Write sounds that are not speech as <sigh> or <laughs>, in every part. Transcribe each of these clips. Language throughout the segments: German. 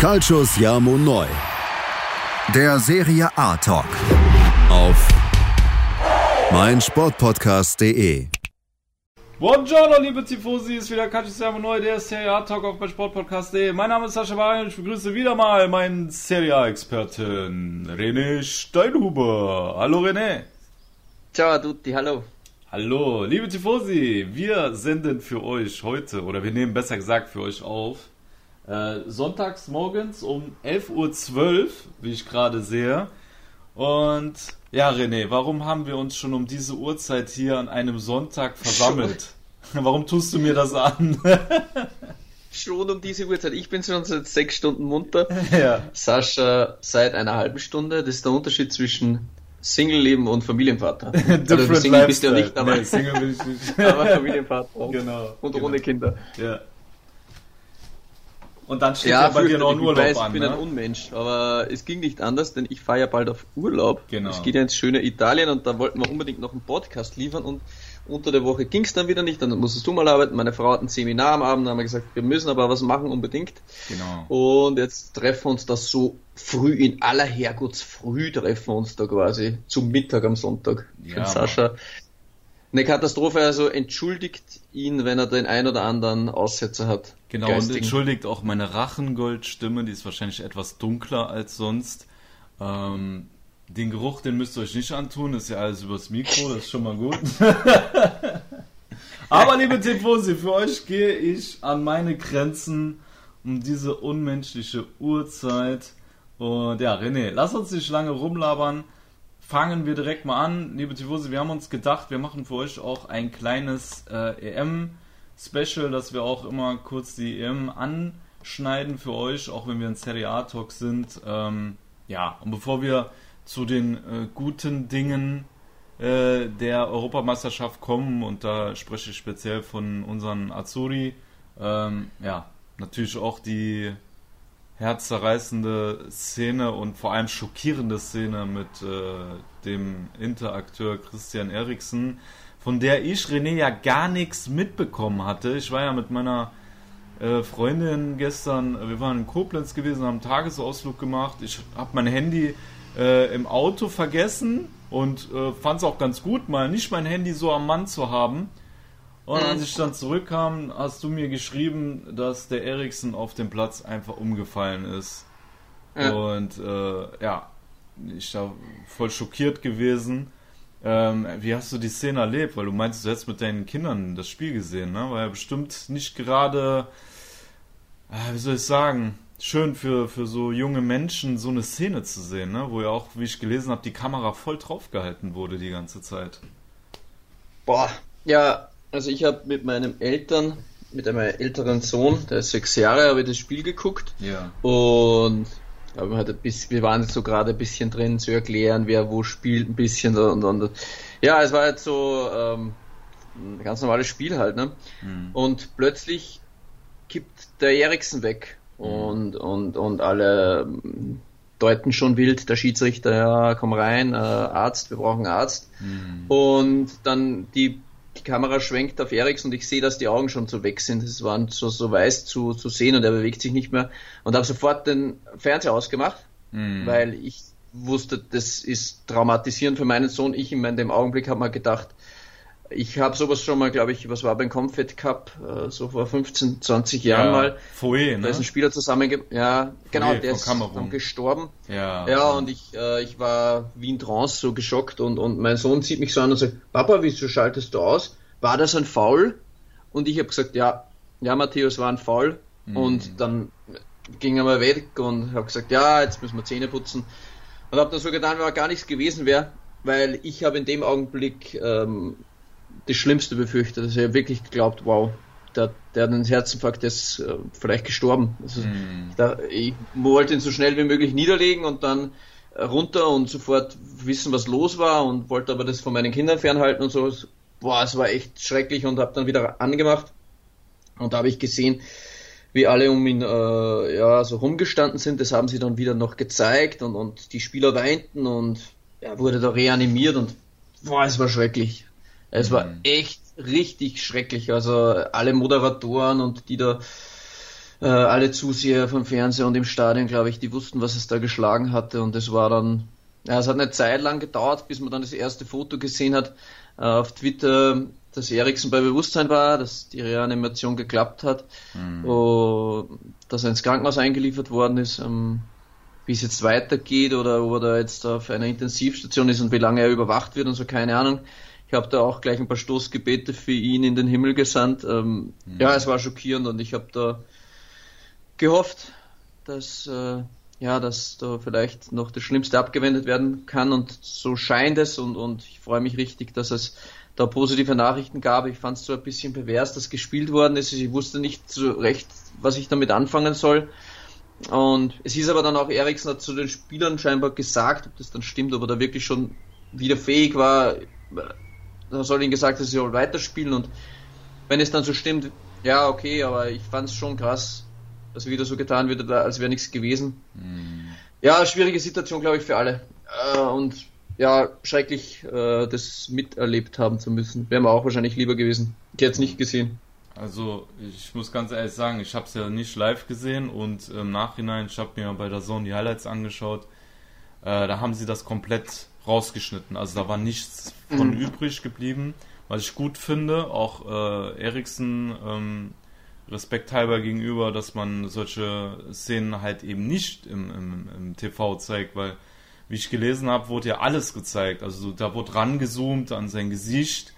Calcius Jamo Neu. Der Serie A Talk. Auf meinsportpodcast.de. Buongiorno, liebe Tifosi, ist wieder Calcius Jamo Neu, der Serie A Talk auf meinsportpodcast.de. Mein Name ist Sascha Baran und ich begrüße wieder mal meinen Serie A-Experten René Steinhuber. Hallo René. Ciao a tutti, hallo. Hallo, liebe Tifosi, wir senden für euch heute, oder wir nehmen besser gesagt für euch auf, äh, sonntags morgens um 11.12 Uhr, wie ich gerade sehe. Und ja, René, warum haben wir uns schon um diese Uhrzeit hier an einem Sonntag versammelt? <laughs> warum tust du mir das an? <laughs> schon um diese Uhrzeit. Ich bin schon seit sechs Stunden munter. <laughs> ja. Sascha seit einer halben Stunde. Das ist der Unterschied zwischen Single-Leben und Familienvater. Different also Single bist du ja nicht, aber, Nee, Single bin ich nicht. aber Familienvater. Genau, Und genau. ohne Kinder. Ja. Und dann steht ja, bei dir noch ein. Urlaub ich weiß, an, ich bin ne? ein Unmensch, aber es ging nicht anders, denn ich fahre ja bald auf Urlaub. Genau. Es geht ja ins schöne Italien und da wollten wir unbedingt noch einen Podcast liefern und unter der Woche ging es dann wieder nicht, dann musstest du mal arbeiten. Meine Frau hat ein Seminar am Abend, da haben wir gesagt, wir müssen aber was machen unbedingt. Genau. Und jetzt treffen wir uns da so früh, in aller Herrgottsfrüh treffen wir uns da quasi zum Mittag am Sonntag. Ja, Sascha. Eine Katastrophe, also entschuldigt ihn, wenn er den ein oder anderen Aussetzer hat. Genau, und Geistigen. entschuldigt auch meine Rachengoldstimme, die ist wahrscheinlich etwas dunkler als sonst. Ähm, den Geruch, den müsst ihr euch nicht antun, ist ja alles übers Mikro, das ist schon mal gut. <laughs> Aber liebe Tifosi, für euch gehe ich an meine Grenzen um diese unmenschliche Uhrzeit. Und ja, René, lass uns nicht lange rumlabern. Fangen wir direkt mal an. Liebe Tifosi, wir haben uns gedacht, wir machen für euch auch ein kleines äh, EM-Special, dass wir auch immer kurz die EM anschneiden für euch, auch wenn wir in Serie A-Talk sind. Ähm, ja, und bevor wir zu den äh, guten Dingen äh, der Europameisterschaft kommen, und da spreche ich speziell von unseren Azuri, ähm, ja, natürlich auch die herzzerreißende Szene und vor allem schockierende Szene mit äh, dem Interakteur Christian Eriksen, von der ich René ja gar nichts mitbekommen hatte. Ich war ja mit meiner äh, Freundin gestern, wir waren in Koblenz gewesen, haben einen Tagesausflug gemacht. Ich habe mein Handy äh, im Auto vergessen und äh, fand es auch ganz gut, mal nicht mein Handy so am Mann zu haben. Und als ich dann zurückkam, hast du mir geschrieben, dass der Eriksen auf dem Platz einfach umgefallen ist. Ja. Und äh, ja, ich da voll schockiert gewesen. Ähm, wie hast du die Szene erlebt? Weil du meinst, du hättest mit deinen Kindern das Spiel gesehen, ne? War ja bestimmt nicht gerade, äh, wie soll ich sagen, schön für, für so junge Menschen so eine Szene zu sehen, ne? Wo ja auch, wie ich gelesen habe, die Kamera voll draufgehalten wurde die ganze Zeit. Boah, ja, also ich habe mit meinem Eltern, mit einem älteren Sohn, der ist sechs Jahre, habe ich das Spiel geguckt Ja. und aber halt ein bisschen, wir waren jetzt so gerade ein bisschen drin zu erklären, wer wo spielt, ein bisschen und, und ja, es war jetzt so ähm, ein ganz normales Spiel halt, ne? Hm. Und plötzlich kippt der Eriksen weg und und und alle ähm, deuten schon wild, der Schiedsrichter, ja, komm rein, äh, Arzt, wir brauchen Arzt. Hm. Und dann die, die Kamera schwenkt auf Eriks und ich sehe, dass die Augen schon so weg sind. Es waren so, so weiß zu, zu sehen und er bewegt sich nicht mehr. Und habe sofort den Fernseher ausgemacht, Hm. weil ich wusste, das ist traumatisierend für meinen Sohn. Ich in dem Augenblick habe mal gedacht, ich habe sowas schon mal, glaube ich, was war beim Comfort Cup, äh, so vor 15, 20 Jahren ja. mal. Foe, Da ne? ist ein Spieler zusammen, ja, genau, der ist dann gestorben. Ja. Ja, und ich, äh, ich war wie in Trance so geschockt und, und mein Sohn zieht mich so an und sagt, Papa, wieso schaltest du aus? War das ein Foul? Und ich habe gesagt, ja, ja, Matthäus, war ein Foul. Mhm. Und dann ging er mal weg und habe gesagt, ja, jetzt müssen wir Zähne putzen. Und habe dann so getan, wenn gar nichts gewesen wäre, weil ich habe in dem Augenblick ähm, das Schlimmste befürchtet. Also ich habe wirklich geglaubt, wow, der, der hat einen Herzinfarkt, der ist äh, vielleicht gestorben. Also, Hm. da, ich wollte ihn so schnell wie möglich niederlegen und dann äh, runter und sofort wissen, was los war und wollte aber das von meinen Kindern fernhalten und so. Boah, es war echt schrecklich und habe dann wieder angemacht und da habe ich gesehen, wie alle um ihn äh, ja so rumgestanden sind. Das haben sie dann wieder noch gezeigt und, und die Spieler weinten und er wurde da reanimiert und boah, es war schrecklich. Es war Mhm. echt richtig schrecklich. Also alle Moderatoren und die da äh, alle Zuseher vom Fernseher und im Stadion, glaube ich, die wussten, was es da geschlagen hatte und es war dann, ja, es hat eine Zeit lang gedauert, bis man dann das erste Foto gesehen hat äh, auf Twitter, dass Eriksen bei Bewusstsein war, dass die Reanimation geklappt hat, mhm. oh, dass er ins Krankenhaus eingeliefert worden ist, ähm, wie es jetzt weitergeht oder ob er da jetzt auf einer Intensivstation ist und wie lange er überwacht wird und so, keine Ahnung. Ich habe da auch gleich ein paar Stoßgebete für ihn in den Himmel gesandt. Ähm, mhm. Ja, es war schockierend und ich habe da gehofft, dass äh, ja, dass da vielleicht noch das Schlimmste abgewendet werden kann und so scheint es und, und ich freue mich richtig, dass es da positive Nachrichten gab. Ich fand es so ein bisschen pervers, dass gespielt worden ist. Ich wusste nicht so recht, was ich damit anfangen soll. Und es hieß aber dann auch, Eriksen hat zu den Spielern scheinbar gesagt, ob das dann stimmt, ob er da wirklich schon wieder fähig war. Da soll ihnen gesagt, dass sie soll weiterspielen und wenn es dann so stimmt, ja, okay, aber ich fand es schon krass, dass wieder so getan wird, als wäre nichts gewesen. Mhm. Ja, schwierige Situation, glaube ich, für alle. Äh, und ja, schrecklich, äh, das miterlebt haben zu müssen. Wäre mir auch wahrscheinlich lieber gewesen. Ich hätte es nicht gesehen. Also ich muss ganz ehrlich sagen, ich habe es ja nicht live gesehen und im Nachhinein, ich habe mir bei der Zone die Highlights angeschaut, äh, da haben sie das komplett rausgeschnitten. Also da war nichts von mhm. übrig geblieben, was ich gut finde. Auch äh, Eriksen ähm, Respekt halber gegenüber, dass man solche Szenen halt eben nicht im, im, im TV zeigt, weil wie ich gelesen habe, wurde ja alles gezeigt. Also da wurde rangezoomt an sein Gesicht,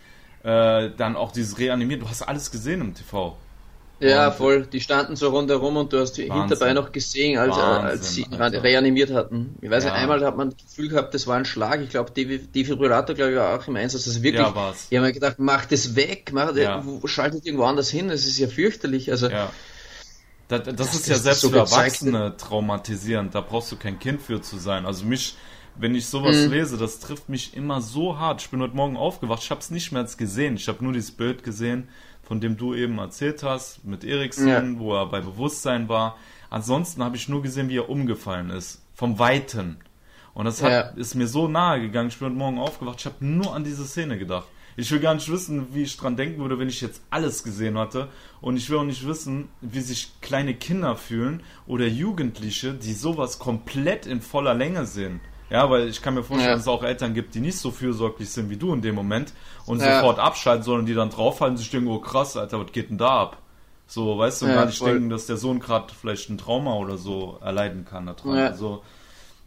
äh, dann auch dieses Reanimiert. Du hast alles gesehen im TV. Ja, und voll. Die standen so rundherum und du hast die Wahnsinn. hinterbei noch gesehen, als, Wahnsinn, als sie Alter. reanimiert hatten. Ich weiß ja. nicht, einmal hat man das Gefühl gehabt, das war ein Schlag. Ich glaube, Defibrillator, glaube ich, war auch im Einsatz. Also wirklich, ja, war's. ich habe mir gedacht, mach das weg, mach, ja. schaltet irgendwo anders hin. Das ist ja fürchterlich. Also, ja. Das, das, das ist ja selbst so für Erwachsene traumatisierend. Da brauchst du kein Kind für zu sein. Also mich, wenn ich sowas mhm. lese, das trifft mich immer so hart. Ich bin heute Morgen aufgewacht, ich habe es nicht mehr gesehen. Ich habe nur dieses Bild gesehen von dem du eben erzählt hast, mit Eriksen, ja. wo er bei Bewusstsein war. Ansonsten habe ich nur gesehen, wie er umgefallen ist. Vom Weiten. Und das hat, ja. ist mir so nahe gegangen. Ich bin heute Morgen aufgewacht. Ich habe nur an diese Szene gedacht. Ich will gar nicht wissen, wie ich dran denken würde, wenn ich jetzt alles gesehen hatte. Und ich will auch nicht wissen, wie sich kleine Kinder fühlen oder Jugendliche, die sowas komplett in voller Länge sehen. Ja, weil ich kann mir vorstellen, ja. dass es auch Eltern gibt, die nicht so fürsorglich sind wie du in dem Moment und ja. sofort abschalten, sondern die dann draufhalten und sich denken, oh krass, Alter, was geht denn da ab? So, weißt du, ja, gar nicht voll. denken, dass der Sohn gerade vielleicht ein Trauma oder so erleiden kann daran. Ja. Also,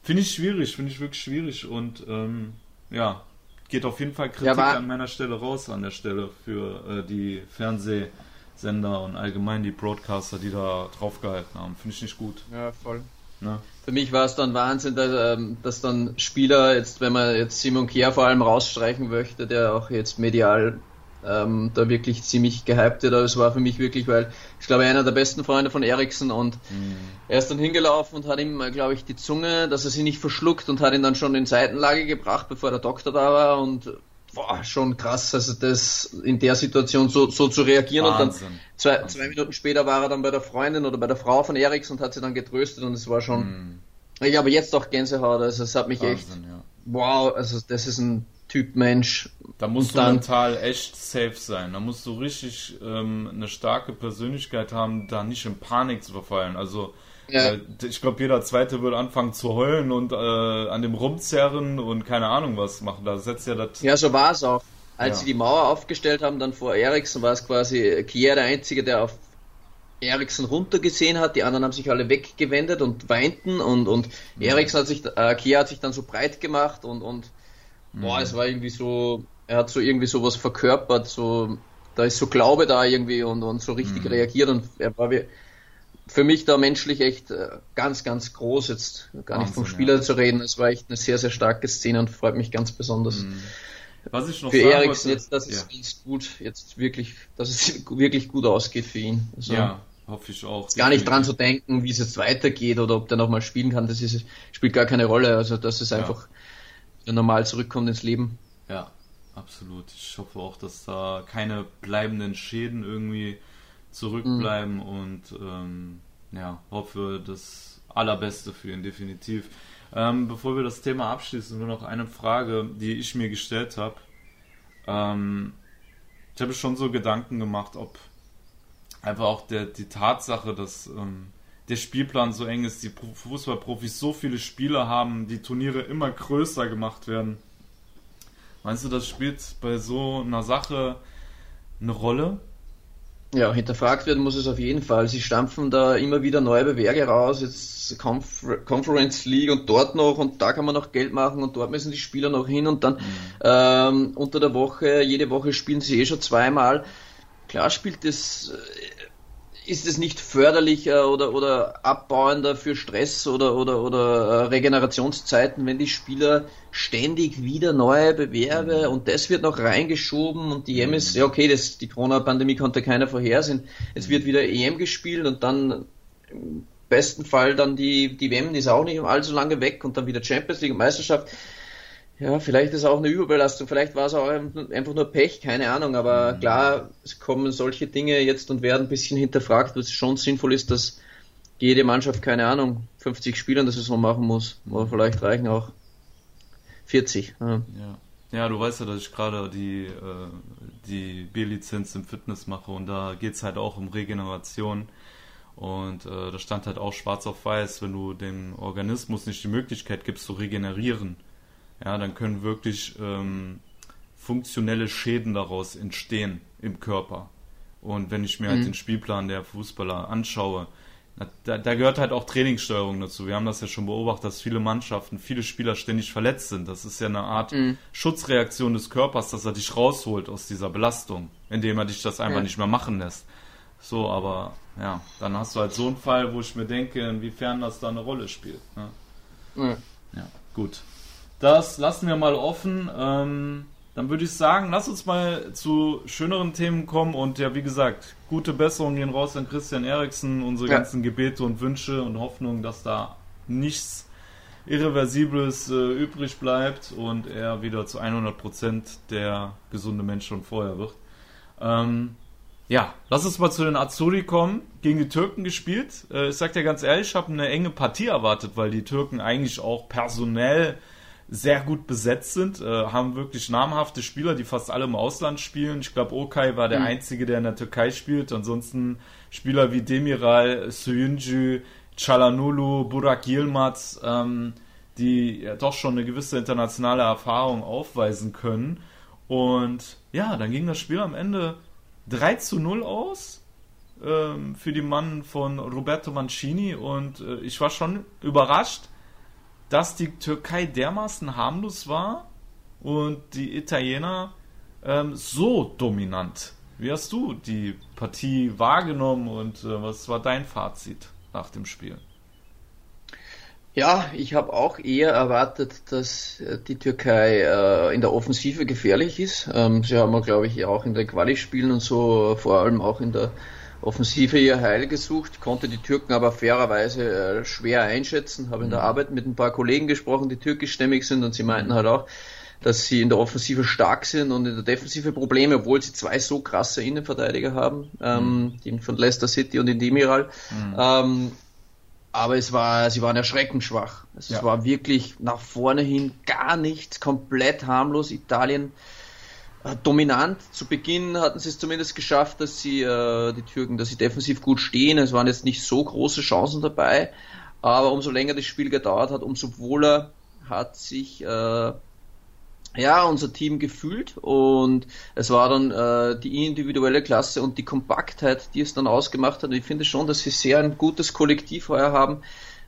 finde ich schwierig, finde ich wirklich schwierig und ähm, ja, geht auf jeden Fall Kritik ja, an meiner Stelle raus, an der Stelle für äh, die Fernsehsender und allgemein die Broadcaster, die da draufgehalten haben. Finde ich nicht gut. Ja, voll. Ne? Für mich war es dann Wahnsinn, dass, ähm, dass, dann Spieler, jetzt wenn man jetzt Simon Kier vor allem rausstreichen möchte, der auch jetzt medial ähm, da wirklich ziemlich gehypt wird, aber es war für mich wirklich, weil ich glaube, einer der besten Freunde von Eriksen und mhm. er ist dann hingelaufen und hat ihm, glaube ich, die Zunge, dass er sie nicht verschluckt und hat ihn dann schon in Seitenlage gebracht, bevor der Doktor da war und boah, schon krass, also das in der Situation so, so zu reagieren Wahnsinn. und dann zwei, zwei Minuten später war er dann bei der Freundin oder bei der Frau von Eriks und hat sie dann getröstet und es war schon, mm. ich habe jetzt auch Gänsehaut, also es hat mich Wahnsinn, echt, ja. wow, also das ist ein Typ Mensch. Da musst und du dann, mental echt safe sein, da musst du richtig ähm, eine starke Persönlichkeit haben, da nicht in Panik zu verfallen, also ja. Ich glaube, jeder Zweite würde anfangen zu heulen und äh, an dem rumzerren und keine Ahnung was machen. Da setzt ja das. Ja, so war es auch. Als ja. sie die Mauer aufgestellt haben, dann vor Eriksen, war es quasi Kier der Einzige, der auf Eriksen runtergesehen hat. Die anderen haben sich alle weggewendet und weinten und, und mhm. Eriksen hat sich, äh, Kier hat sich dann so breit gemacht und, und mhm. boah, es war irgendwie so, er hat so irgendwie sowas verkörpert, so, da ist so Glaube da irgendwie und, und so richtig mhm. reagiert und er war wie, für mich da menschlich echt äh, ganz, ganz groß, jetzt gar nicht vom Spieler ja. zu reden. Es war echt eine sehr, sehr starke Szene und freut mich ganz besonders. Mhm. Was ich noch für Eriksen jetzt, dass ja. es gut, jetzt wirklich, dass es <laughs> wirklich gut ausgeht für ihn. Also, ja, hoffe ich auch. Gar nicht dran zu denken, wie es jetzt weitergeht oder ob der nochmal spielen kann, das ist, spielt gar keine Rolle. Also, dass es ja. einfach normal zurückkommt ins Leben. Ja, absolut. Ich hoffe auch, dass da keine bleibenden Schäden irgendwie zurückbleiben mhm. und ähm, ja, hoffe das Allerbeste für ihn, definitiv. Ähm, bevor wir das Thema abschließen, nur noch eine Frage, die ich mir gestellt habe. Ähm, ich habe schon so Gedanken gemacht, ob einfach auch der, die Tatsache, dass ähm, der Spielplan so eng ist, die Fußballprofis so viele Spieler haben, die Turniere immer größer gemacht werden. Meinst du, das spielt bei so einer Sache eine Rolle? Ja, hinterfragt werden muss es auf jeden Fall. Sie stampfen da immer wieder neue Bewerbe raus, jetzt Confer Conference League und dort noch und da kann man noch Geld machen und dort müssen die Spieler noch hin und dann mhm. ähm, unter der Woche, jede Woche spielen sie eh schon zweimal. Klar spielt das ist es nicht förderlicher oder, oder abbauender für Stress oder, oder, oder äh, Regenerationszeiten, wenn die Spieler ständig wieder neue Bewerbe mhm. und das wird noch reingeschoben und die EM ist, ja okay, das, die Corona-Pandemie konnte keiner vorhersehen. Es wird wieder EM gespielt und dann im besten Fall dann die, die WM ist auch nicht allzu lange weg und dann wieder Champions League und Meisterschaft. Ja, vielleicht ist es auch eine Überbelastung, vielleicht war es auch einfach nur Pech, keine Ahnung, aber mhm. klar, es kommen solche Dinge jetzt und werden ein bisschen hinterfragt, was schon sinnvoll ist, dass jede Mannschaft, keine Ahnung, 50 Spieler in der Saison machen muss, oder vielleicht reichen auch 40. Ja. ja. ja du weißt ja, dass ich gerade die, äh, die B-Lizenz im Fitness mache und da geht es halt auch um Regeneration. Und äh, da stand halt auch schwarz auf weiß, wenn du dem Organismus nicht die Möglichkeit gibst zu regenerieren, ja, dann können wirklich ähm, funktionelle Schäden daraus entstehen im Körper. Und wenn ich mir halt mhm. halt den Spielplan der Fußballer anschaue, da, da, gehört halt auch Trainingssteuerung dazu. Wir haben das ja schon beobachtet, dass viele Mannschaften, viele Spieler ständig verletzt sind. Das ist ja eine Art mhm. Schutzreaktion des Körpers, dass er dich rausholt aus dieser Belastung, indem er dich das einfach ja. nicht mehr machen lässt. So, aber ja, dann hast du halt so einen Fall, wo ich mir denke, inwiefern das da eine Rolle spielt. Ne? Mhm. Ja, gut. Das lassen wir mal offen. Ähm, dann würde ich sagen, lass uns mal zu schöneren Themen kommen und ja, wie gesagt, gute Besserungen gehen raus an Christian Eriksen, unsere ja. ganzen Gebete und Wünsche und Hoffnungen, dass da nichts Irreversibles äh, übrig bleibt und er wieder zu 100% der gesunde Mensch schon vorher wird. Ähm, ja, lass uns mal zu den Azuri kommen. Gegen die Türken gespielt. Äh, ich sag dir ganz ehrlich, ich habe eine enge Partie erwartet, weil die Türken eigentlich auch personell sehr gut besetzt sind, äh, haben wirklich namhafte Spieler, die fast alle im Ausland spielen. Ich glaube, Okay war der mhm. einzige, der in der Türkei spielt. Ansonsten Spieler wie Demiral, Soyuncu, Chalanulu, Burak Yilmaz, ähm, die ja doch schon eine gewisse internationale Erfahrung aufweisen können. Und ja, dann ging das Spiel am Ende 3 zu 0 aus ähm, für die Mann von Roberto Mancini und äh, ich war schon überrascht, dass die Türkei dermaßen harmlos war und die Italiener ähm, so dominant. Wie hast du die Partie wahrgenommen und äh, was war dein Fazit nach dem Spiel? Ja, ich habe auch eher erwartet, dass äh, die Türkei äh, in der Offensive gefährlich ist. Ähm, sie haben, glaube ich, auch in den Quali-Spielen und so, vor allem auch in der Offensive ihr Heil gesucht, konnte die Türken aber fairerweise äh, schwer einschätzen. Habe in der mhm. Arbeit mit ein paar Kollegen gesprochen, die türkischstämmig sind und sie meinten halt auch, dass sie in der Offensive stark sind und in der Defensive Probleme, obwohl sie zwei so krasse Innenverteidiger haben, ähm, mhm. den von Leicester City und den Demiral. Mhm. Ähm, aber es war, sie waren erschreckend schwach. Es ja. war wirklich nach vorne hin gar nichts, komplett harmlos. Italien dominant. Zu Beginn hatten sie es zumindest geschafft, dass sie äh, die Türken, dass sie defensiv gut stehen. Es waren jetzt nicht so große Chancen dabei, aber umso länger das Spiel gedauert hat, umso wohler hat sich äh, ja unser Team gefühlt und es war dann äh, die individuelle Klasse und die Kompaktheit, die es dann ausgemacht hat. Und ich finde schon, dass sie sehr ein gutes Kollektiv heuer haben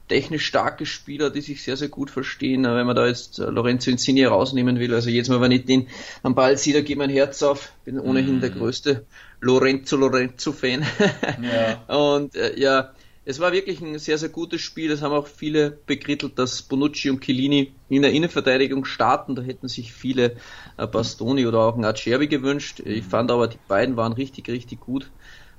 technisch starke Spieler, die sich sehr, sehr gut verstehen. Wenn man da jetzt äh, Lorenzo Insigne rausnehmen will, also jedes Mal, wenn ich den am Ball sehe, da geht mein Herz auf. Bin ohnehin mm. der größte Lorenzo Lorenzo-Fan. Ja. <laughs> Und äh, ja, es war wirklich ein sehr, sehr gutes Spiel. Es haben auch viele bekrittelt, dass Bonucci und Chiellini in der Innenverteidigung starten. Da hätten sich viele äh, Bastoni oder auch ein Acerbi gewünscht. Ich mhm. fand aber, die beiden waren richtig, richtig gut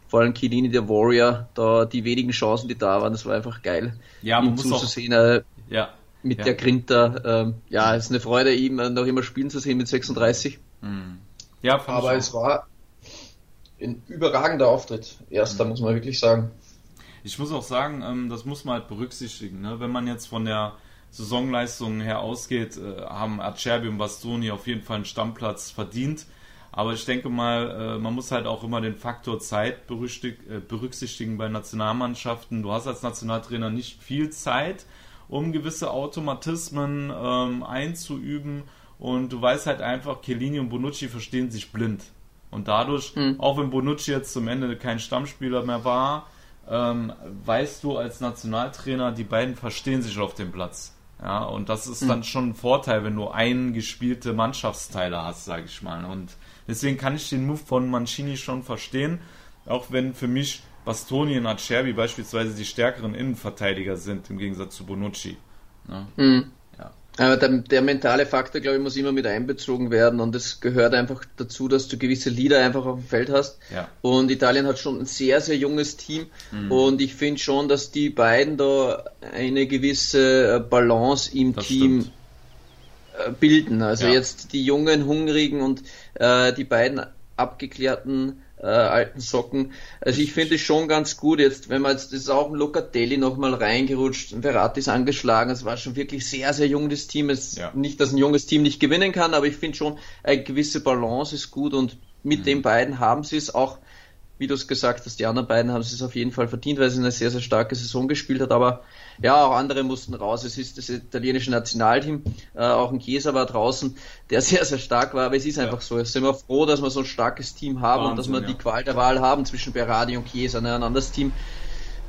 vor allem Kilini, der Warrior, da die wenigen Chancen, die da waren, das war einfach geil, ja, man ihm muss zuzusehen. Äh, ja, mit ja. der Grinter, ähm, ja, es ist eine Freude, ihm noch immer spielen zu sehen mit 36. Mhm. Ja, aber es war ein überragender Auftritt. Erster, mhm. muss man wirklich sagen. Ich muss auch sagen, ähm, das muss man halt berücksichtigen. Ne? Wenn man jetzt von der Saisonleistung her ausgeht, äh, haben Acerbi und Bastoni auf jeden Fall einen Stammplatz verdient. Aber ich denke mal, äh, man muss halt auch immer den Faktor Zeit äh, berücksichtigen bei Nationalmannschaften. Du hast als Nationaltrainer nicht viel Zeit, um gewisse Automatismen ähm, einzuüben. Und du weißt halt einfach, Chiellini und Bonucci verstehen sich blind. Und dadurch, mhm. auch wenn Bonucci jetzt zum Ende kein Stammspieler mehr war, ähm, weißt du als Nationaltrainer, die beiden verstehen sich auf dem Platz. Ja, und das ist mhm. dann schon ein Vorteil, wenn du eingespielte Mannschaftsteile hast, sage ich mal. Und deswegen kann ich den Move von Mancini schon verstehen, auch wenn für mich Bastoni und Acerbi beispielsweise die stärkeren Innenverteidiger sind, im Gegensatz zu Bonucci. Ja. Mhm. Aber der, der, mentale Faktor, glaube ich, muss immer mit einbezogen werden und es gehört einfach dazu, dass du gewisse Leader einfach auf dem Feld hast. Ja. Und Italien hat schon ein sehr, sehr junges Team mhm. und ich finde schon, dass die beiden da eine gewisse Balance im das Team stimmt. Äh, bilden. Also ja. jetzt die jungen, hungrigen und äh, die beiden abgeklärten äh, alten Socken. Also ich finde es schon ganz gut jetzt, wenn man jetzt, das ist auch ein Locatelli nochmal reingerutscht, ein Verratti ist angeschlagen, es war schon wirklich sehr, sehr jung das Team. Es ja. Nicht, dass ein junges Team nicht gewinnen kann, aber ich finde schon, eine gewisse Balance ist gut und mit mhm. den beiden haben sie es auch wie du es gesagt hast, die anderen beiden haben es auf jeden Fall verdient, weil sie eine sehr, sehr starke Saison gespielt hat. Aber ja, auch andere mussten raus. Es ist das italienische Nationalteam, äh, auch ein Chiesa war draußen, der <laughs> sehr, sehr stark war. Aber es ist einfach so. Es sind wir froh, dass wir so ein starkes Team haben Wahnsinn, und dass wir ja. die Qual der Wahl haben zwischen Berardi und Chiesa. Ne? Ein anderes Team,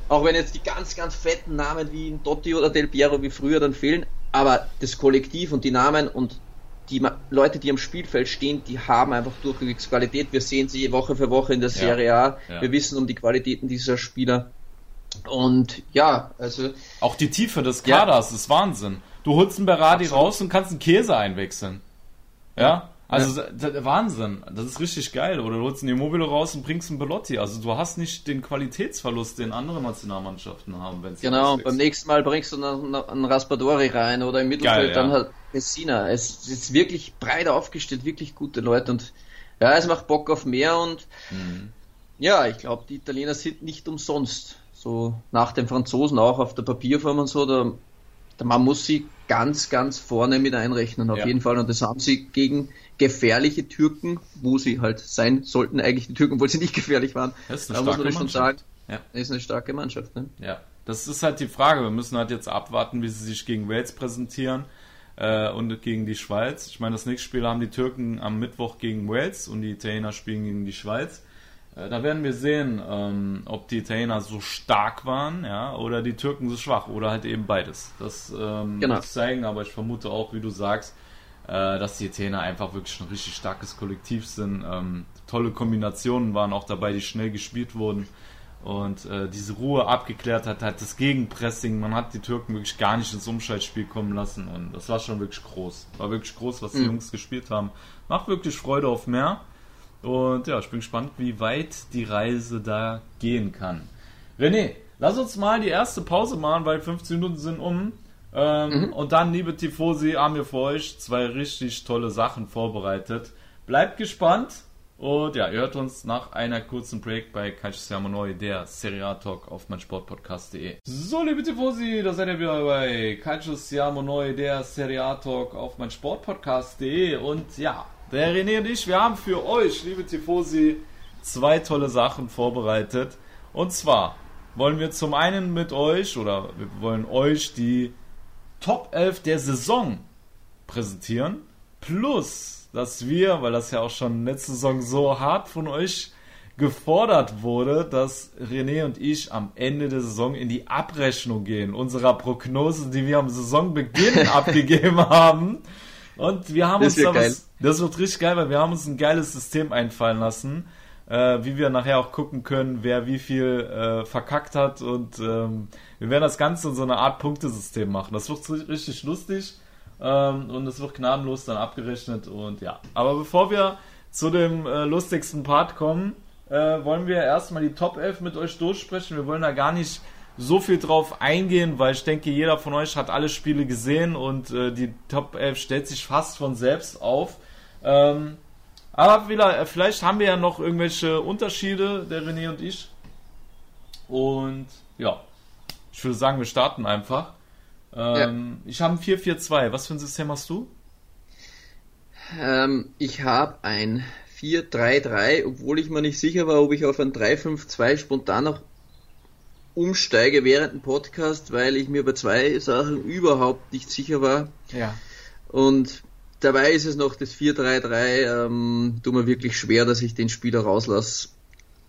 auch wenn jetzt die ganz, ganz fetten Namen wie Dotti oder Del Piero wie früher dann fehlen, aber das Kollektiv und die Namen und die Leute, die am Spielfeld stehen, die haben einfach durchwegs Qualität. Wir sehen sie Woche für Woche in der Serie A. Ja. Wir wissen um die Qualitäten dieser Spieler. Und ja, also. Auch die Tiefe des Kaders ja. ist Wahnsinn. Du holst einen Berardi Absolut. raus und kannst einen Käse einwechseln. Ja? Also ja. Wahnsinn, das ist richtig geil. Oder du holst einen Immobile raus und bringst einen Belotti. Also du hast nicht den Qualitätsverlust, den andere Nationalmannschaften haben. Wenn genau, und beim nächsten Mal bringst du einen, einen Raspadori rein oder im Mittelfeld geil, dann halt Messina. Es ist wirklich breit aufgestellt, wirklich gute Leute und ja, es macht Bock auf mehr und mhm. ja, ich glaube, die Italiener sind nicht umsonst. So nach den Franzosen auch auf der Papierform und so, da, da man muss sie ganz, ganz vorne mit einrechnen, auf ja. jeden Fall. Und das haben sie gegen gefährliche Türken, wo sie halt sein sollten, eigentlich die Türken, obwohl sie nicht gefährlich waren. Das ist eine da starke muss man schon sagen, ja. das ist eine starke Mannschaft. Ne? Ja, das ist halt die Frage. Wir müssen halt jetzt abwarten, wie sie sich gegen Wales präsentieren äh, und gegen die Schweiz. Ich meine, das nächste Spiel haben die Türken am Mittwoch gegen Wales und die Italiener spielen gegen die Schweiz. Äh, da werden wir sehen, ähm, ob die Italiener so stark waren, ja, oder die Türken so schwach, oder halt eben beides. Das ähm, genau. wird zeigen, aber ich vermute auch, wie du sagst, äh, dass die Italiener einfach wirklich ein richtig starkes Kollektiv sind. Ähm, tolle Kombinationen waren auch dabei, die schnell gespielt wurden und äh, diese Ruhe abgeklärt hat, hat das Gegenpressing, man hat die Türken wirklich gar nicht ins Umschaltspiel kommen lassen und das war schon wirklich groß. War wirklich groß, was die mhm. Jungs gespielt haben. Macht wirklich Freude auf mehr. Und ja, ich bin gespannt, wie weit die Reise da gehen kann. René, lass uns mal die erste Pause machen, weil 15 Minuten sind um. Ähm, mhm. Und dann, liebe Tifosi, haben wir für euch zwei richtig tolle Sachen vorbereitet. Bleibt gespannt und ja, ihr hört uns nach einer kurzen Break bei Calcio Siamo Neu, der Serie A Talk auf meinsportpodcast.de. So, liebe Tifosi, da seid ihr wieder bei Calcio Siamo Neu, der Serie A Talk auf meinsportpodcast.de. Und ja, der René und ich, wir haben für euch, liebe Tifosi, zwei tolle Sachen vorbereitet. Und zwar wollen wir zum einen mit euch oder wir wollen euch die Top 11 der Saison präsentieren. Plus dass wir, weil das ja auch schon letzte Saison so hart von euch gefordert wurde, dass René und ich am Ende der Saison in die Abrechnung gehen, unserer Prognose, die wir am Saisonbeginn <laughs> abgegeben haben. Und wir haben das uns da was, das wird richtig geil, weil wir haben uns ein geiles System einfallen lassen, äh, wie wir nachher auch gucken können, wer wie viel äh, verkackt hat und ähm, wir werden das Ganze in so eine Art Punktesystem machen. Das wird richtig lustig. Ähm, und es wird gnadenlos dann abgerechnet und ja. Aber bevor wir zu dem äh, lustigsten Part kommen, äh, wollen wir erstmal die Top 11 mit euch durchsprechen. Wir wollen da gar nicht so viel drauf eingehen, weil ich denke, jeder von euch hat alle Spiele gesehen und äh, die Top 11 stellt sich fast von selbst auf. Ähm, aber vielleicht haben wir ja noch irgendwelche Unterschiede, der René und ich. Und ja, ich würde sagen, wir starten einfach. Ähm, ja. Ich habe ein 442. Was für ein System hast du? Ähm, ich habe ein 4-3-3, obwohl ich mir nicht sicher war, ob ich auf ein 3-5-2 spontan noch umsteige während dem Podcast, weil ich mir bei zwei Sachen überhaupt nicht sicher war. Ja. Und dabei ist es noch das 4-3-3, ähm, tut mir wirklich schwer, dass ich den Spieler rauslasse.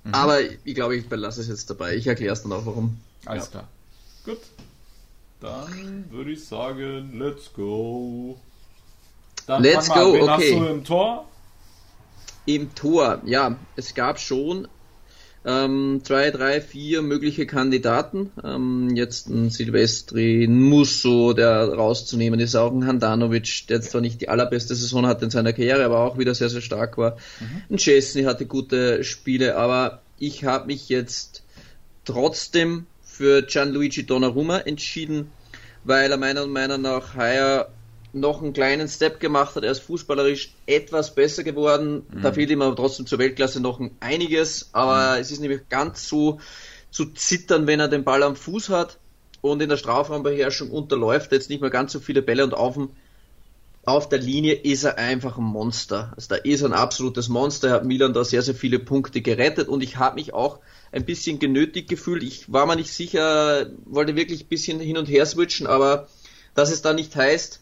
Mhm. Aber ich glaube, ich belasse es jetzt dabei. Ich erkläre es dann auch, warum. Alles ja. klar. Gut. Dann würde ich sagen, let's go. Dann let's go, wen okay. Hast du im Tor? Im Tor, ja. Es gab schon ähm, zwei, drei, vier mögliche Kandidaten. Ähm, jetzt ein Silvestri, ein Musso, der rauszunehmen ist, auch ein Handanovic, der jetzt zwar nicht die allerbeste Saison hatte in seiner Karriere, aber auch wieder sehr, sehr stark war. Mhm. Ein Chesney hatte gute Spiele, aber ich habe mich jetzt trotzdem für Gianluigi Donnarumma entschieden, weil er meiner Meinung nach heuer noch einen kleinen Step gemacht hat. Er ist fußballerisch etwas besser geworden. Mhm. Da fehlt ihm aber trotzdem zur Weltklasse noch einiges. Aber mhm. es ist nämlich ganz so zu zittern, wenn er den Ball am Fuß hat und in der Strafraumbeherrschung unterläuft. Jetzt nicht mehr ganz so viele Bälle und auf, dem, auf der Linie ist er einfach ein Monster. Also da ist er ein absolutes Monster. Er hat Milan da sehr, sehr viele Punkte gerettet und ich habe mich auch ein bisschen genötigt gefühlt. Ich war mir nicht sicher, wollte wirklich ein bisschen hin und her switchen, aber dass es da nicht heißt,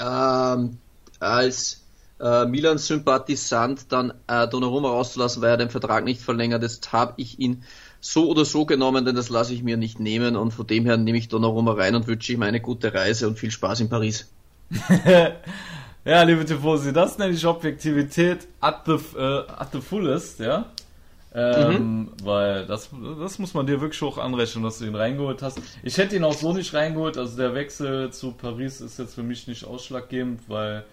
ähm, als äh, Milan-Sympathisant dann äh, Donnarumma rauszulassen, weil er den Vertrag nicht verlängert. Jetzt habe ich ihn so oder so genommen, denn das lasse ich mir nicht nehmen und von dem her nehme ich Donnarumma rein und wünsche ihm eine gute Reise und viel Spaß in Paris. <laughs> ja, liebe Tifosi, das nenne ich Objektivität at the, äh, at the fullest, ja. Ähm, mhm. Weil das, das muss man dir wirklich hoch anrechnen, dass du ihn reingeholt hast. Ich hätte ihn auch so nicht reingeholt. Also der Wechsel zu Paris ist jetzt für mich nicht ausschlaggebend, weil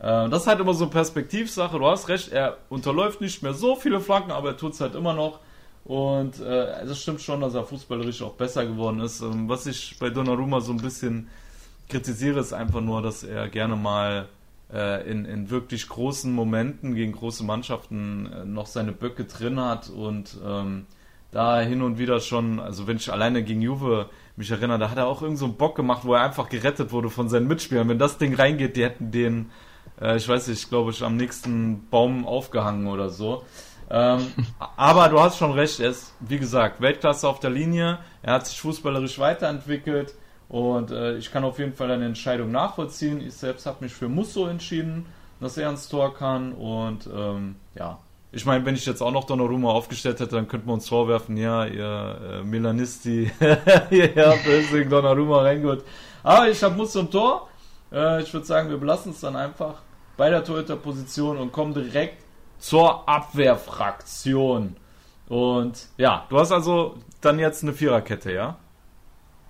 äh, das ist halt immer so Perspektivsache. Du hast recht, er unterläuft nicht mehr so viele Flanken, aber er tut es halt immer noch. Und äh, es stimmt schon, dass er fußballerisch auch besser geworden ist. Ähm, was ich bei Donnarumma so ein bisschen kritisiere, ist einfach nur, dass er gerne mal in, in wirklich großen Momenten gegen große Mannschaften äh, noch seine Böcke drin hat und ähm, da hin und wieder schon, also wenn ich alleine gegen Juve mich erinnere, da hat er auch irgend so einen Bock gemacht, wo er einfach gerettet wurde von seinen Mitspielern. Wenn das Ding reingeht, die hätten den, äh, ich weiß nicht, glaube ich, am nächsten Baum aufgehangen oder so. Ähm, <laughs> aber du hast schon recht, er ist, wie gesagt, Weltklasse auf der Linie, er hat sich fußballerisch weiterentwickelt, und äh, ich kann auf jeden Fall eine Entscheidung nachvollziehen. Ich selbst habe mich für Musso entschieden, dass er ins Tor kann. Und ähm, ja, ich meine, wenn ich jetzt auch noch Donnarumma aufgestellt hätte, dann könnten wir uns vorwerfen, ja, ihr äh, Milanisti, <laughs> ihr habt deswegen Donnarumma reingeholt. Aber ich habe Musso im Tor. Äh, ich würde sagen, wir belassen es dann einfach bei der Torhüter-Position und kommen direkt zur Abwehrfraktion. Und ja, du hast also dann jetzt eine Viererkette, ja?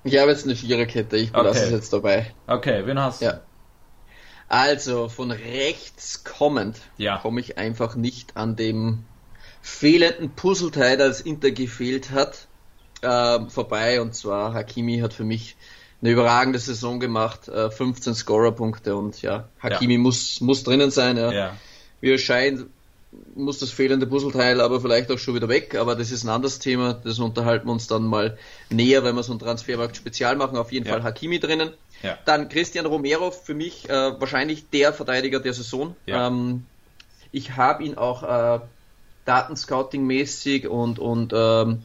Ich habe jetzt eine Viererkette, ich belasse okay. es jetzt dabei. Okay, wen hast du? Ja. Also, von rechts kommend ja. komme ich einfach nicht an dem fehlenden Puzzleteil, das Inter gefehlt hat, äh, vorbei. Und zwar Hakimi hat für mich eine überragende Saison gemacht, äh, 15 Scorerpunkte und ja, Hakimi ja. muss muss drinnen sein. Ja. ja. Wie es scheint, muss das fehlende Puzzleteil aber vielleicht auch schon wieder weg, aber das ist ein anderes Thema, das unterhalten wir uns dann mal näher, wenn wir so ein Transfermarkt spezial machen, auf jeden ja. Fall Hakimi drinnen. Ja. Dann Christian Romero, für mich äh, wahrscheinlich der Verteidiger der Saison. Ja. Ähm, ich habe ihn auch äh, Datenscouting-mäßig und, und ähm,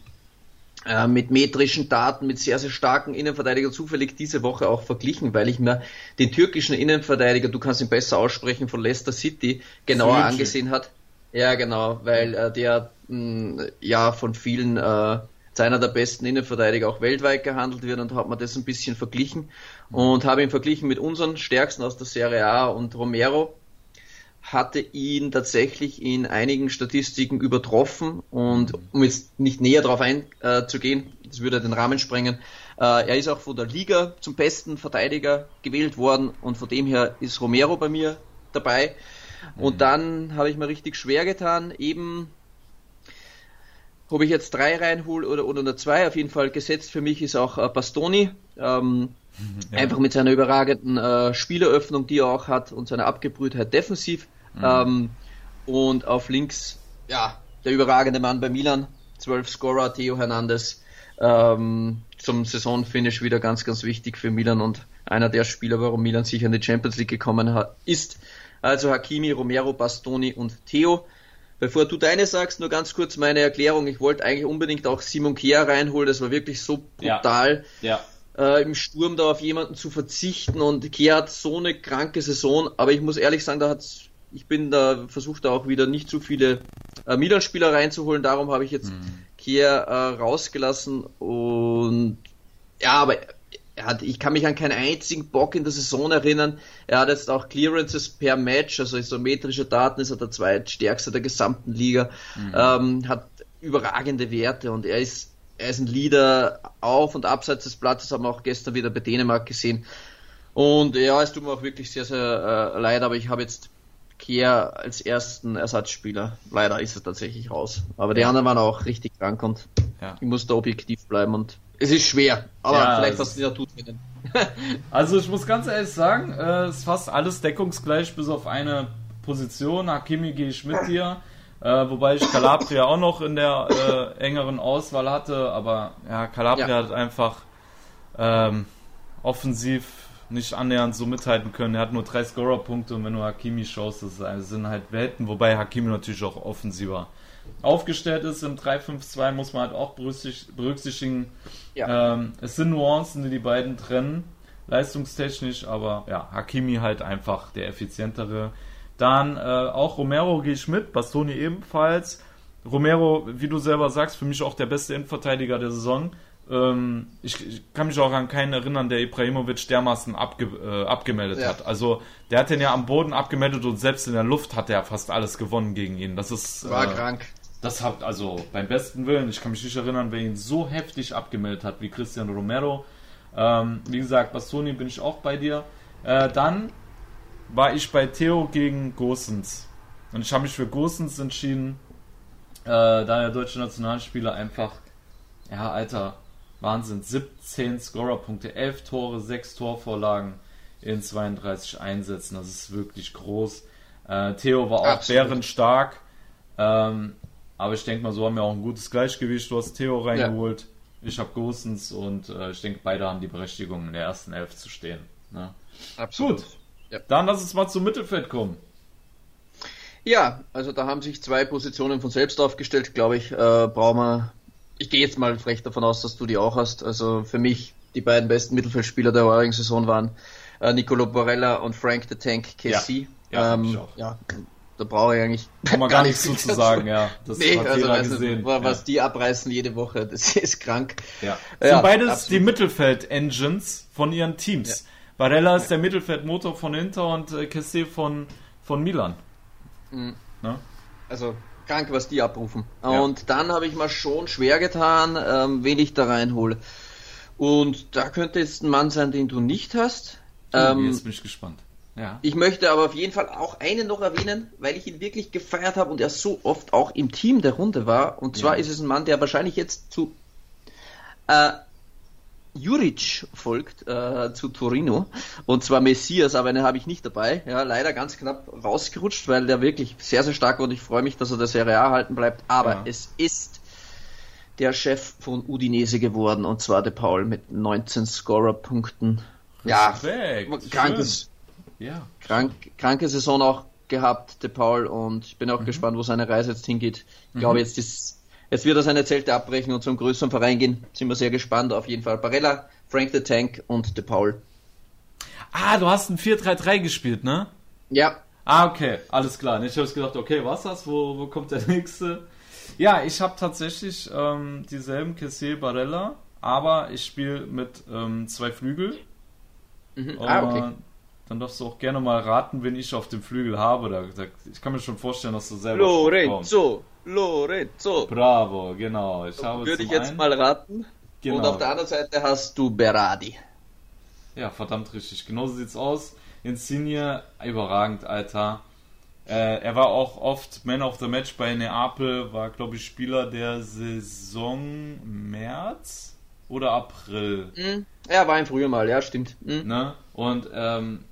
äh, mit metrischen Daten, mit sehr, sehr starken Innenverteidiger zufällig diese Woche auch verglichen, weil ich mir den türkischen Innenverteidiger, du kannst ihn besser aussprechen, von Leicester City genauer Fünche. angesehen hat. Ja, genau, weil äh, der mh, hm, ja von vielen äh, als einer der besten Innenverteidiger auch weltweit gehandelt wird und hat man das ein bisschen verglichen und habe ihn verglichen mit unseren stärksten aus der Serie A und Romero hatte ihn tatsächlich in einigen Statistiken übertroffen und um jetzt nicht näher darauf einzugehen, äh, das würde den Rahmen sprengen, äh, er ist auch von der Liga zum besten Verteidiger gewählt worden und von dem her ist Romero bei mir dabei. Und mhm. dann habe ich mir richtig schwer getan, eben ob ich jetzt drei reinhole oder, oder nur zwei. Auf jeden Fall gesetzt für mich ist auch äh, Bastoni. Ähm, ja. Einfach mit seiner überragenden äh, Spieleröffnung, die er auch hat und seiner Abgebrühtheit defensiv. Mhm. Ähm, und auf links, ja, der überragende Mann bei Milan, 12 Scorer, Theo Hernandez. Ähm, zum Saisonfinish wieder ganz, ganz wichtig für Milan und einer der Spieler, warum Milan sicher in die Champions League gekommen hat, ist Also Hakimi, Romero, Bastoni und Theo. Bevor du deine sagst, nur ganz kurz meine Erklärung. Ich wollte eigentlich unbedingt auch Simon Kea reinholen. Das war wirklich so brutal. Ja. ja. Äh, im Sturm da auf jemanden zu verzichten und Kea hat so eine kranke Saison, aber ich muss ehrlich sagen, da hat's, ich bin da versucht da auch wieder nicht zu viele äh, Milan-Spieler reinzuholen, darum habe ich jetzt mhm. Kea äh, rausgelassen und ja, aber er hat, ich kann mich an keinen einzigen Bock in der Saison erinnern. Er hat jetzt auch Clearances per Match, also isometrische Daten ist er der zweitstärkste der gesamten Liga, mhm. ähm, hat überragende Werte und er ist, er ist ein Leader auf und abseits des Platzes, haben wir auch gestern wieder bei Dänemark gesehen. Und ja, es tut mir auch wirklich sehr, sehr äh, leid, aber ich habe jetzt Kehr als ersten Ersatzspieler. Leider ist er tatsächlich raus. Aber die anderen waren auch richtig krank und ja. ich musste objektiv bleiben und es ist schwer, aber ja, vielleicht hast du ja tut drinnen. <laughs> also ich muss ganz ehrlich sagen, äh, es ist fast alles deckungsgleich bis auf eine Position. Hakimi gehe ich mit dir. Äh, wobei ich Calabria auch noch in der äh, engeren Auswahl hatte, aber ja, Calabria ja. hat einfach ähm, offensiv nicht annähernd so mithalten können. Er hat nur drei Scorer-Punkte und wenn du Hakimi schaust, das sind halt Welten, wobei Hakimi natürlich auch offensiver aufgestellt ist im 3-5-2, muss man halt auch berücksichtigen. Ja. Ähm, es sind Nuancen, die die beiden trennen, leistungstechnisch, aber ja, Hakimi halt einfach der effizientere. Dann äh, auch Romero gehe ich mit, Bastoni ebenfalls. Romero, wie du selber sagst, für mich auch der beste Innenverteidiger der Saison. Ähm, ich, ich, kann mich auch an keinen erinnern, der Ibrahimovic dermaßen abge, äh, abgemeldet ja. hat. Also der hat den ja am Boden abgemeldet und selbst in der Luft hat er fast alles gewonnen gegen ihn. Das ist war äh, krank. Das hat also beim besten Willen, ich kann mich nicht erinnern, wer ihn so heftig abgemeldet hat wie Cristiano Romero. Ähm, wie gesagt, Bastoni bin ich auch bei dir. Äh, dann war ich bei Theo gegen Gosens. Und ich habe mich für Gosens entschieden, äh, da der deutsche Nationalspieler einfach, ja, Alter, Wahnsinn, 17 Scorerpunkte, 11 Tore, 6 Torvorlagen in 32 Einsätzen. Das ist wirklich groß. Äh, Theo war auch Absolut. bärenstark. Ähm, aber ich denke mal, so haben wir auch ein gutes Gleichgewicht. Du hast Theo reingeholt, ja. ich habe Gosens und äh, ich denke, beide haben die Berechtigung, in der ersten Elf zu stehen. Ne? Absolut. Gut. Ja. Dann lass uns mal zum Mittelfeld kommen. Ja, also da haben sich zwei Positionen von selbst aufgestellt, glaube ich. Äh, brauchen wir. Ich gehe jetzt mal frech davon aus, dass du die auch hast. Also für mich die beiden besten Mittelfeldspieler der heurigen Saison waren äh, Nicolo Borella und Frank the Tank Casey. Ja, ja, ähm, ja da brauche ich eigentlich Kann man <laughs> gar nichts zu sagen, ja. Das nee, also, also gesehen. was ja. die abreißen jede Woche, <laughs> das ist krank. Ja. Das sind beides absolut. die Mittelfeld-Engines von ihren Teams. Ja. Barella ist der Mittelfeldmotor von Inter und äh, Kessé von, von Milan. Mhm. Ne? Also krank, was die abrufen. Ja. Und dann habe ich mal schon schwer getan, ähm, wen ich da reinhole. Und da könnte jetzt ein Mann sein, den du nicht hast. Ähm, jetzt bin ich gespannt. Ja. Ich möchte aber auf jeden Fall auch einen noch erwähnen, weil ich ihn wirklich gefeiert habe und er so oft auch im Team der Runde war. Und zwar ja. ist es ein Mann, der wahrscheinlich jetzt zu äh, Juric folgt, äh, zu Torino. Und zwar Messias, aber den habe ich nicht dabei. Ja, leider ganz knapp rausgerutscht, weil der wirklich sehr, sehr stark war und ich freue mich, dass er der Serie A halten bleibt. Aber ja. es ist der Chef von Udinese geworden und zwar der Paul mit 19 Scorer-Punkten. Ja, krankes, ja. Krank, kranke Saison auch gehabt, De Paul, und ich bin auch mhm. gespannt, wo seine Reise jetzt hingeht. Ich mhm. glaube, jetzt ist, jetzt wird er seine Zelte abbrechen und zum größeren Verein gehen. Sind wir sehr gespannt. Auf jeden Fall Barella, Frank the Tank und De Paul. Ah, du hast ein 4-3-3 gespielt, ne? Ja. Ah, okay, alles klar. Ich habe gedacht, okay, was das? Wo, wo kommt der nächste? Ja, ich habe tatsächlich ähm, dieselben Kessier Barella, aber ich spiele mit ähm, zwei Flügel. Mhm. Ah, okay dann darfst du auch gerne mal raten, wen ich auf dem Flügel habe. Da, da, ich kann mir schon vorstellen, dass du selber. Lorenzo! Lorenzo! Bravo, genau. Ich habe Würde ich jetzt einen, mal raten. Genau. Und auf der anderen Seite hast du Berardi. Ja, verdammt richtig. Genauso sieht's aus. Insigne, überragend, Alter. Äh, er war auch oft Man of the Match bei Neapel, war, glaube ich, Spieler der Saison März oder April. Mhm. Ja, war ein früher mal, ja, stimmt. Mhm. Ne? Und ähm,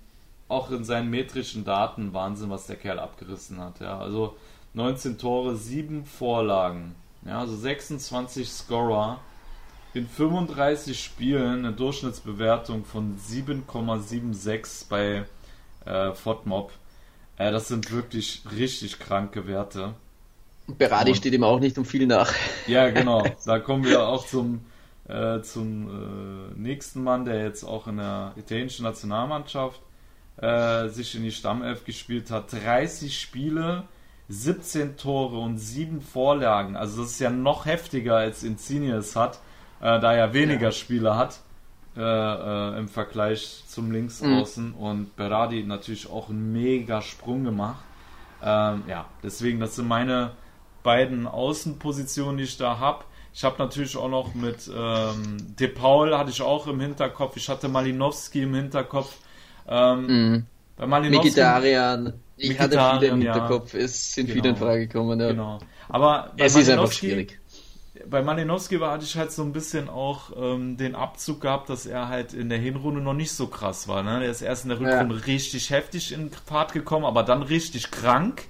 auch in seinen metrischen Daten Wahnsinn, was der Kerl abgerissen hat. Ja, also 19 Tore, 7 Vorlagen, ja, also 26 Scorer in 35 Spielen eine Durchschnittsbewertung von 7,76 bei äh, FODMOB. Äh, das sind wirklich richtig kranke Werte. Berardi steht ihm auch nicht um viel nach. <laughs> Ja, genau. Da kommen wir auch zum, äh, zum äh, nächsten Mann, der jetzt auch in der italienischen Nationalmannschaft äh, sich in die Stammelf gespielt hat. 30 Spiele, 17 Tore und 7 Vorlagen. Also das ist ja noch heftiger als Insigne hat, äh, da er weniger ja. Spiele hat äh, äh, im Vergleich zum Linksaußen. Mhm. Und Berardi natürlich auch einen mega Sprung gemacht. Ähm, ja, deswegen, das sind meine beiden Außenpositionen, die ich da habe. Ich habe natürlich auch noch mit ähm, De Paul hatte ich auch im Hinterkopf. Ich hatte Malinowski im Hinterkopf. Ähm, mhm. Bei Malinowski. Mikitarian. Ich hatte viele im Hinterkopf. Ja. Es sind genau. viele in Frage gekommen. Ja. Genau. Aber bei es ist einfach schwierig. Bei Malinowski war, hatte ich halt so ein bisschen auch ähm, den Abzug gehabt, dass er halt in der Hinrunde noch nicht so krass war. Ne? Er ist erst in der Rückrunde ja. richtig heftig in Fahrt gekommen, aber dann richtig krank.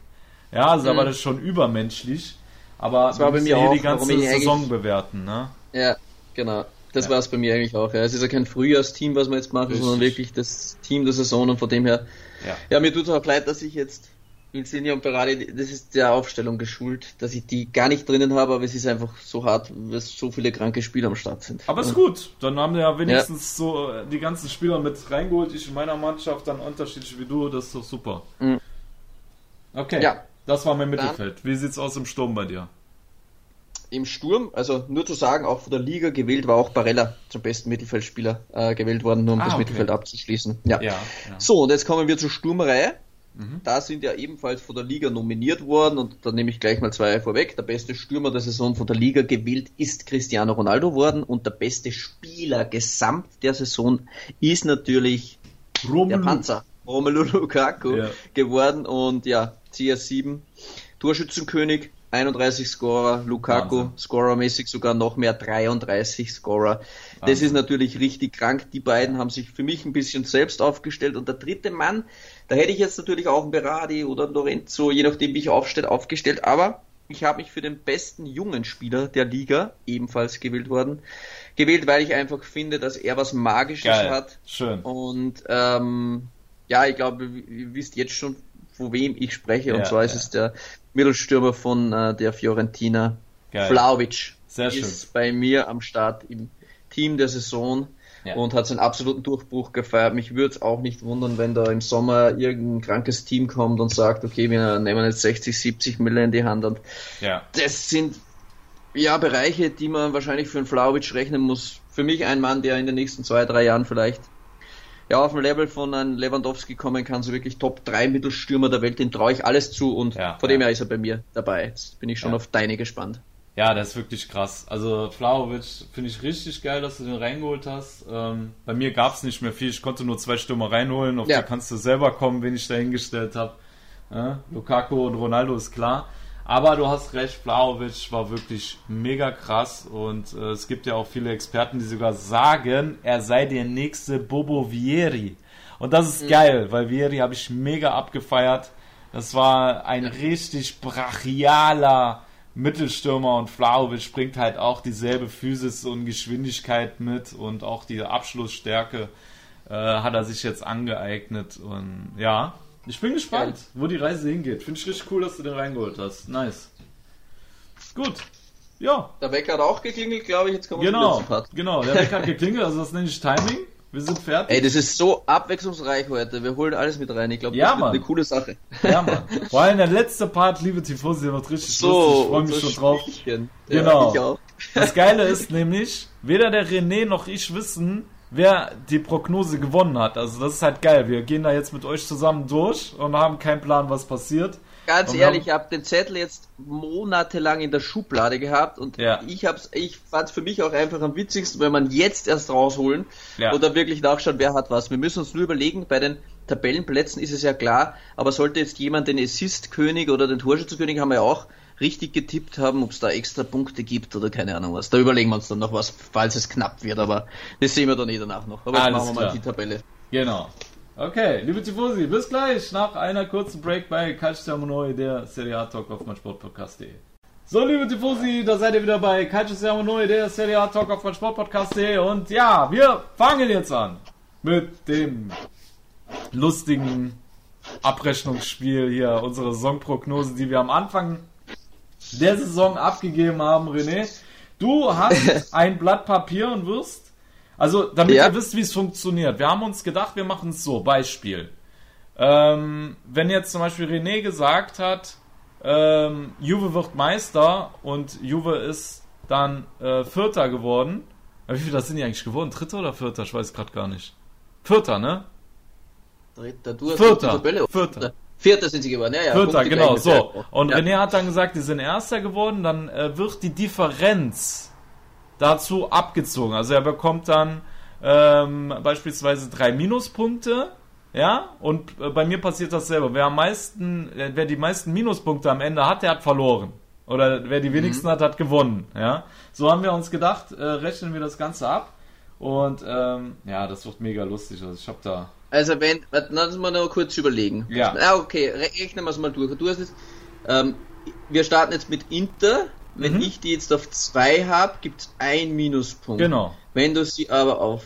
Ja, also mhm. da war das schon übermenschlich. Aber das war bei mir auch, die ganze Saison bewerten, ne? Ja, genau. Das ja. war es bei mir eigentlich auch. Ja. Es ist ja kein Frühjahrsteam, was wir jetzt machen, Richtig. sondern wirklich das Team der Saison und von dem her. Ja, ja mir tut es auch leid, dass ich jetzt Insigne und Berardi, das ist der Aufstellung geschult, dass ich die gar nicht drinnen habe, aber es ist einfach so hart, weil so viele kranke Spieler am Start sind. Aber ist gut, dann haben wir ja wenigstens ja. so die ganzen Spieler mit reingeholt. Ich in meiner Mannschaft dann unterschiedlich wie du, das ist doch super. Mhm. Okay. Ja. Das war mein Mittelfeld. Wie sieht's aus im Sturm bei dir? Im Sturm, also nur zu sagen, auch von der Liga gewählt war auch Barella zum besten Mittelfeldspieler äh, gewählt worden, nur um ah, das okay. Mittelfeld abzuschließen. Ja. ja. Ja, So, und jetzt kommen wir zur Sturmreihe. Mhm. Da sind ja ebenfalls von der Liga nominiert worden und da nehme ich gleich mal zwei vorweg. Der beste Stürmer der Saison von der Liga gewählt ist Cristiano Ronaldo worden und der beste Spieler gesamt der Saison ist natürlich Romelu. der Panzer. Romelu Lukaku ja. geworden und ja, CS7 Torschützenkönig, 31 Scorer, Lukaku Scorermäßig sogar noch mehr 33 Scorer. Wahnsinn. Das ist natürlich richtig krank. Die beiden haben sich für mich ein bisschen selbst aufgestellt und der dritte Mann, da hätte ich jetzt natürlich auch einen Berardi oder Lorenzo, je nachdem wie ich aufstelle, aufgestellt, aber ich habe mich für den besten jungen Spieler der Liga ebenfalls gewählt worden. Gewählt, weil ich einfach finde, dass er was Magisches Geil. hat. Schön. Und ähm, ja, ich glaube, ihr wisst jetzt schon, von wem ich spreche. Ja, und zwar ja. ist es der Mittelstürmer von äh, der Fiorentina, Geil. Vlaovic. Sehr schön. Ist bei mir am Start im Team der Saison ja. und hat seinen absoluten Durchbruch gefeiert. Mich würde es auch nicht wundern, wenn da im Sommer irgendein krankes Team kommt und sagt, okay, wir nehmen jetzt 60, 70 Millionen in die Hand. Und ja. das sind ja Bereiche, die man wahrscheinlich für einen Vlaovic rechnen muss. Für mich ein Mann, der in den nächsten zwei, drei Jahren vielleicht ja, auf dem Level von einem Lewandowski kommen kann, so wirklich Top 3 Mittelstürmer der Welt, den traue ich alles zu und ja, von dem her ist er bei mir dabei. Jetzt bin ich schon ja. auf deine gespannt. Ja, das ist wirklich krass. Also Flaovic finde ich richtig geil, dass du den reingeholt hast. Ähm, bei mir gab es nicht mehr viel. Ich konnte nur zwei Stürmer reinholen. Auf ja. die kannst du selber kommen, wen ich da hingestellt habe. Ja, Lukaku und Ronaldo ist klar. Aber du hast recht, Vlaovic war wirklich mega krass und äh, es gibt ja auch viele Experten, die sogar sagen, er sei der nächste Bobo Vieri. Und das ist mhm. geil, weil Vieri habe ich mega abgefeiert. Das war ein richtig brachialer Mittelstürmer und Vlaovic bringt halt auch dieselbe Physis und Geschwindigkeit mit und auch die Abschlussstärke äh, hat er sich jetzt angeeignet und ja, ich bin gespannt, Geil. wo die Reise hingeht. Finde ich richtig cool, dass du den reingeholt hast. Nice. Gut. Ja. Der Wecker hat auch geklingelt, glaube ich. Jetzt kommen wir genau, zum Part. Genau, der Wecker hat geklingelt, also das nenne ich Timing. Wir sind fertig. Ey, das ist so abwechslungsreich heute. Wir holen alles mit rein. Ich glaube, ja, das Mann. wird eine coole Sache. Ja, Mann. Vor allem der letzte Part, liebe Tifosi, wird richtig so, lustig. Ich freue mich schon drauf. Spielchen. Genau. Ja, das Geile ist nämlich, weder der René noch ich wissen, wer die Prognose gewonnen hat. Also das ist halt geil. Wir gehen da jetzt mit euch zusammen durch und haben keinen Plan, was passiert. Ganz und ehrlich, ich habe den Zettel jetzt monatelang in der Schublade gehabt und ja. ich hab's, ich fand es für mich auch einfach am witzigsten, wenn man jetzt erst rausholen ja. oder wirklich nachschauen, wer hat was. Wir müssen uns nur überlegen, bei den Tabellenplätzen ist es ja klar, aber sollte jetzt jemand den Assist-König oder den Torschützenkönig haben wir ja auch, richtig getippt haben, ob es da extra Punkte gibt oder keine Ahnung was. Da überlegen wir uns dann noch was, falls es knapp wird, aber das sehen wir dann eh danach noch. Aber jetzt machen wir klar. mal die Tabelle. Genau. Okay, liebe Tifosi, bis gleich nach einer kurzen Break bei Calcio Neu, der Serie A Talk auf meinsportpodcast.de. So, liebe Tifosi, da seid ihr wieder bei Calcio der Serie A Talk auf meinsportpodcast.de und ja, wir fangen jetzt an mit dem lustigen Abrechnungsspiel hier, unsere Saisonprognose, die wir am Anfang der Saison abgegeben haben, René. Du hast <laughs> ein Blatt Papier und wirst, also damit Ja. ihr wisst, wie es funktioniert. Wir haben uns gedacht, wir machen es so, Beispiel. Ähm, wenn jetzt zum Beispiel René gesagt hat, ähm, Juve wird Meister und Juve ist dann äh, Vierter geworden. Wie viel das sind die eigentlich geworden? Dritter oder Vierter? Ich weiß gerade gar nicht. Vierter, ne? Dritter, du Vierter. Tabelle. Vierter. Vierter sind sie geworden, ja, ja. Vierter, Punkte genau, so. Und ja. René hat dann gesagt, die sind Erster geworden, dann äh, wird die Differenz dazu abgezogen. Also er bekommt dann ähm, beispielsweise drei Minuspunkte, ja, und äh, bei mir passiert dasselbe. Wer am meisten, äh, wer die meisten Minuspunkte am Ende hat, der hat verloren. Oder wer die wenigsten hat, hat gewonnen, ja. So haben wir uns gedacht, äh, rechnen wir das Ganze ab. Und ähm, ja, das wird mega lustig. Also ich habe da Also wenn, warte, lass mal noch kurz überlegen. Ja. Ah, okay, re- rechnen wir es mal durch. Du hast jetzt, ähm, wir starten jetzt mit Inter. Wenn Mhm. ich die jetzt auf 2 habe, gibt es ein Minuspunkt. Genau. Wenn du sie aber auf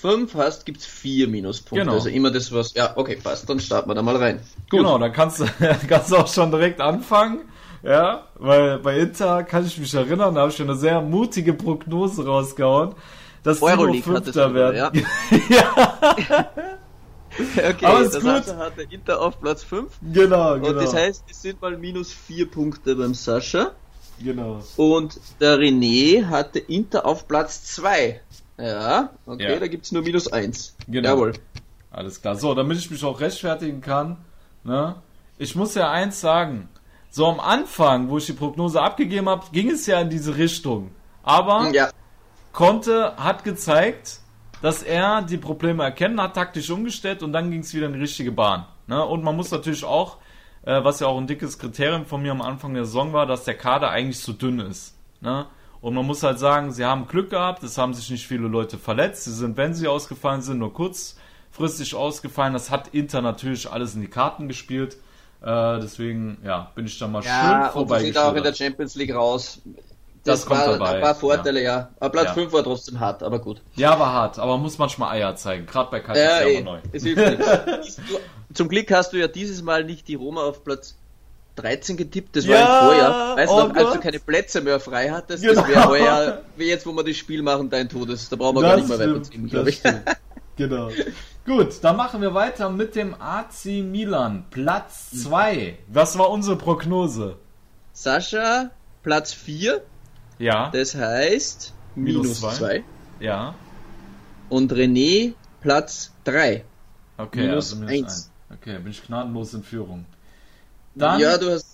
5 hast, gibt es 4 Minuspunkte. Genau. Also immer das, was. Ja, okay, passt. Dann starten wir da mal rein. Gut. Genau, dann kannst du, <laughs> kannst du auch schon direkt anfangen. Ja, weil bei Inter kann ich mich erinnern, da habe ich schon eine sehr mutige Prognose rausgehauen, dass Euroleague hattest Fünfter werden. ja. <laughs> ja, <laughs> <laughs> Okay, Aber ist das gut. Sascha hatte Inter auf Platz 5. genau, Und genau. das heißt, es sind mal minus 4 Punkte beim Sascha. genau. Und der René hatte Inter auf Platz 2. Ja, okay, Ja. da gibt's nur minus 1. Genau. Jawohl. Alles klar. So, damit ich mich auch rechtfertigen kann, ne? Ich muss ja eins sagen. So am Anfang, wo ich die Prognose abgegeben habe, ging es ja in diese Richtung. Aber Ja, Conte hat gezeigt, dass er die Probleme erkennen hat, taktisch umgestellt und dann ging es wieder in die richtige Bahn. Ne? Und man muss natürlich auch, äh, was ja auch ein dickes Kriterium von mir am Anfang der Saison war, dass der Kader eigentlich zu dünn ist. Ne? Und man muss halt sagen, sie haben Glück gehabt, es haben sich nicht viele Leute verletzt, sie sind, wenn sie ausgefallen sind, nur kurzfristig ausgefallen. Das hat Inter natürlich alles in die Karten gespielt. Äh, deswegen, ja, bin ich da mal ja schön und sie auch in der. Champions League raus. Das kommt war dabei, ein paar Vorteile, ja. Aber Platz Ja. 5 war trotzdem hart, aber gut. Ja, war hart, aber man muss manchmal Eier zeigen, gerade bei Katja Ja, ja eh, neu. es <laughs> hilft. Du- Zum Glück hast du ja dieses Mal nicht die Roma auf Platz 13 getippt, das war Ja, im Vorjahr. Weißt du oh noch, als du keine Plätze mehr frei hattest, Genau. das wäre heuer, wie jetzt, wo wir das Spiel machen, dein Todes. Da brauchen wir gar nicht mehr weiterziehen, das glaube ich. stimmt. Genau. Gut, dann machen wir weiter mit dem AC Milan. Platz 2. Was war unsere Prognose? Sascha, Platz 4, Ja, das heißt Minus minus zwei. 2. ja. Und René, Platz 3. Okay, Minus also eins. ein. Okay, bin ich gnadenlos in Führung. Dann, Ja, du hast,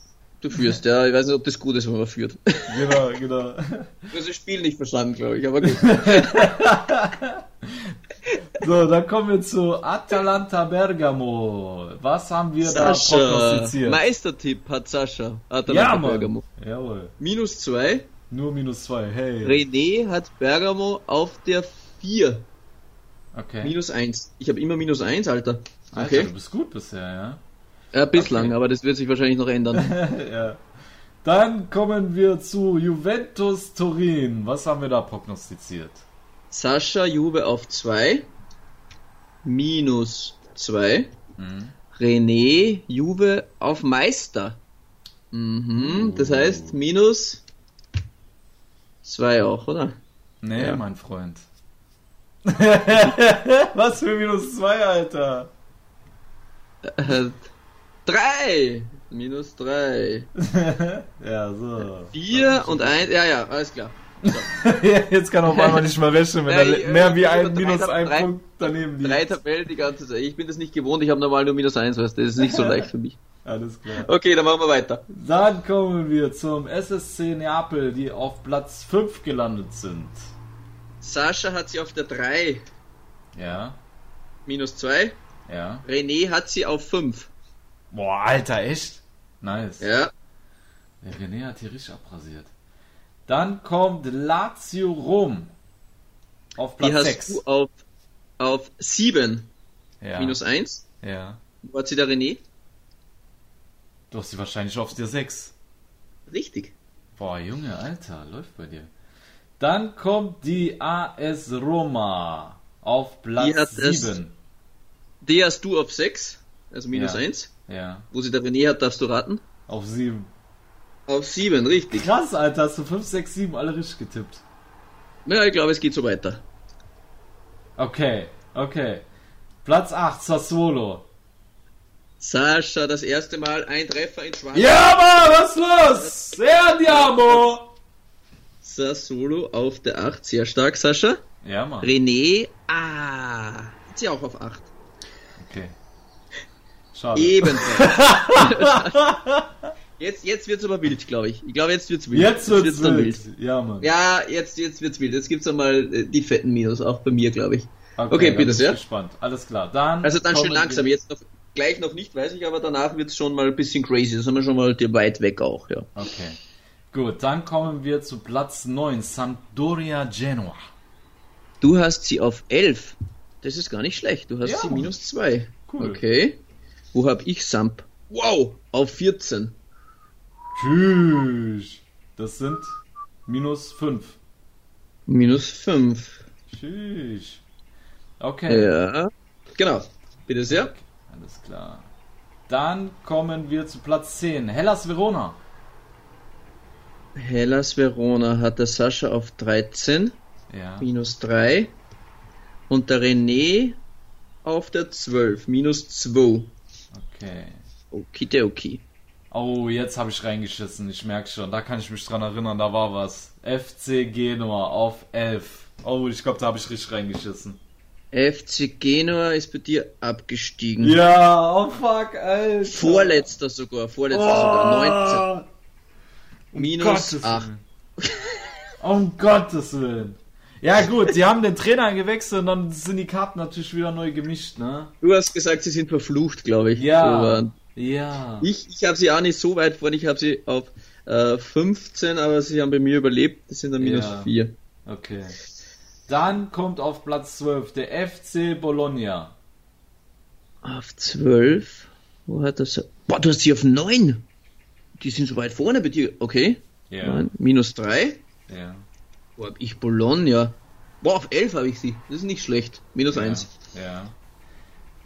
du führst, ja. Ich weiß nicht, ob das gut ist, wenn man führt. genau, genau. Du hast das Spiel nicht verstanden, glaube ich, aber gut. <laughs> So, dann kommen wir zu Atalanta Bergamo. Was haben wir da Sascha, prognostiziert? Meistertipp hat Sascha. ja, Atalanta Mann. Bergamo. Jawohl. Minus 2. Nur minus 2. Hey. René hat Bergamo auf der 4. Okay. Minus 1. Ich habe immer minus 1, Alter. Alter, Okay. du bist gut bisher, ja? Ja, bislang, Okay. aber das wird sich wahrscheinlich noch ändern. <laughs> ja. Dann kommen wir zu Juventus Turin. Was haben wir da prognostiziert? Sascha Juve auf 2. Minus 2. Mhm. René Juve auf Meister. Mhm, das heißt minus 2 auch, oder? Nee, Ja. mein Freund. <laughs> Was für minus 2, Alter? 3! Minus 3. <laughs> ja, so. 4 und 1. Ja, ja, alles klar. <laughs> Jetzt kann auf einmal nicht mehr rechnen, wenn Ja, er ich- mehr wie ich- ein drei- minus ein drei- Punkt daneben Drei liegt. Tabellen die ganze Zeit. Ich bin das nicht gewohnt, ich habe normal nur minus 1, weißt du, das ist nicht so leicht für mich. Alles klar. Okay, dann machen wir weiter. Dann kommen wir zum SSC Neapel, die auf Platz 5 gelandet sind. Sascha hat sie auf der 3, Ja, minus 2. ja. René hat sie auf 5. Boah, Alter, echt? Nice. Ja. Der René hat hier richtig abrasiert. Dann kommt Lazio Rom auf Die Platz hast 6. du auf, auf 7, Ja, minus 1. ja. Wo hat sie der René? Du hast sie wahrscheinlich auf der 6. Richtig. Boah, Junge, Alter, läuft bei dir. Dann kommt die AS Roma auf Die Platz es- 7. Die hast du auf 6, also minus Ja. 1. Ja. Wo sie der René hat, darfst du raten? Auf 7. Auf 7, richtig. Krass, Alter, hast du 5, 6, 7 alle richtig getippt. Ja, ich glaube, es geht so weiter. Okay, okay. Platz 8, Sassuolo. Sascha, das erste Mal ein Treffer in Schwarz. Ja, Mann, was los? Sehr andiamo! Sassuolo auf der 8, sehr stark, Sascha. Ja, Mann. René, ah, hat sie auch auf 8. Okay. Schade. Ebenfalls. <laughs> jetzt jetzt wird's aber wild, glaube ich. Ich glaube, jetzt wird's wild. Jetzt wird's dann wild. Ja, Mann. Ja, jetzt, jetzt wird's wild. Jetzt gibt's einmal äh, die fetten Minus, auch bei mir, glaube ich. Okay, dann bitte sehr. gespannt. Alles klar. Dann Also dann schön langsam. wir- Jetzt noch gleich noch nicht, weiß ich, aber danach wird's schon mal ein bisschen crazy. Da sind wir schon mal die weit weg auch, ja. Okay. Gut, dann kommen wir zu Platz 9, Sampdoria Genua. Du hast sie auf 11. Das ist gar nicht schlecht. Du hast Ja, sie minus 2. Cool. Okay. Wo hab ich Samp? Wow, auf 14. Tschüss. Das sind minus 5. Minus 5. Tschüss. Okay. Ja. Genau. Bitte sehr. Alles klar. Dann kommen wir zu Platz 10, Hellas Verona. Hellas Verona hat der Sascha auf 13. Ja. Minus 3. Und der René auf der 12. Minus 2. Okay. Okidoki. Oh, jetzt habe ich reingeschissen, ich merke schon. Da kann ich mich dran erinnern, da war was. FC Genua auf 11. Oh, ich glaube, da habe ich richtig reingeschissen. FC Genua ist bei dir abgestiegen. Ja, oh fuck, Alter. Vorletzter sogar. Vorletzter sogar. 19. Um Minus Gottes 8. Willen. Um Gottes Willen. Ja gut, sie haben den Trainer gewechselt und dann sind die Karten natürlich wieder neu gemischt, ne? Du hast gesagt, sie sind verflucht, glaube ich. Ja. So Ja. Ich, ich habe sie auch nicht so weit vorne. Ich habe sie auf äh, 15, aber sie haben bei mir überlebt. Das sind dann minus Ja. 4. Okay. Dann kommt auf Platz 12 der FC Bologna. Auf 12. Wo hat das? Boah, du hast sie auf 9. Die sind so weit vorne bei dir. Okay. Ja. Nein, minus 3. Ja. Wo hab ich Bologna? Boah, auf 11 habe ich sie. Das ist nicht schlecht. Minus 1. Ja.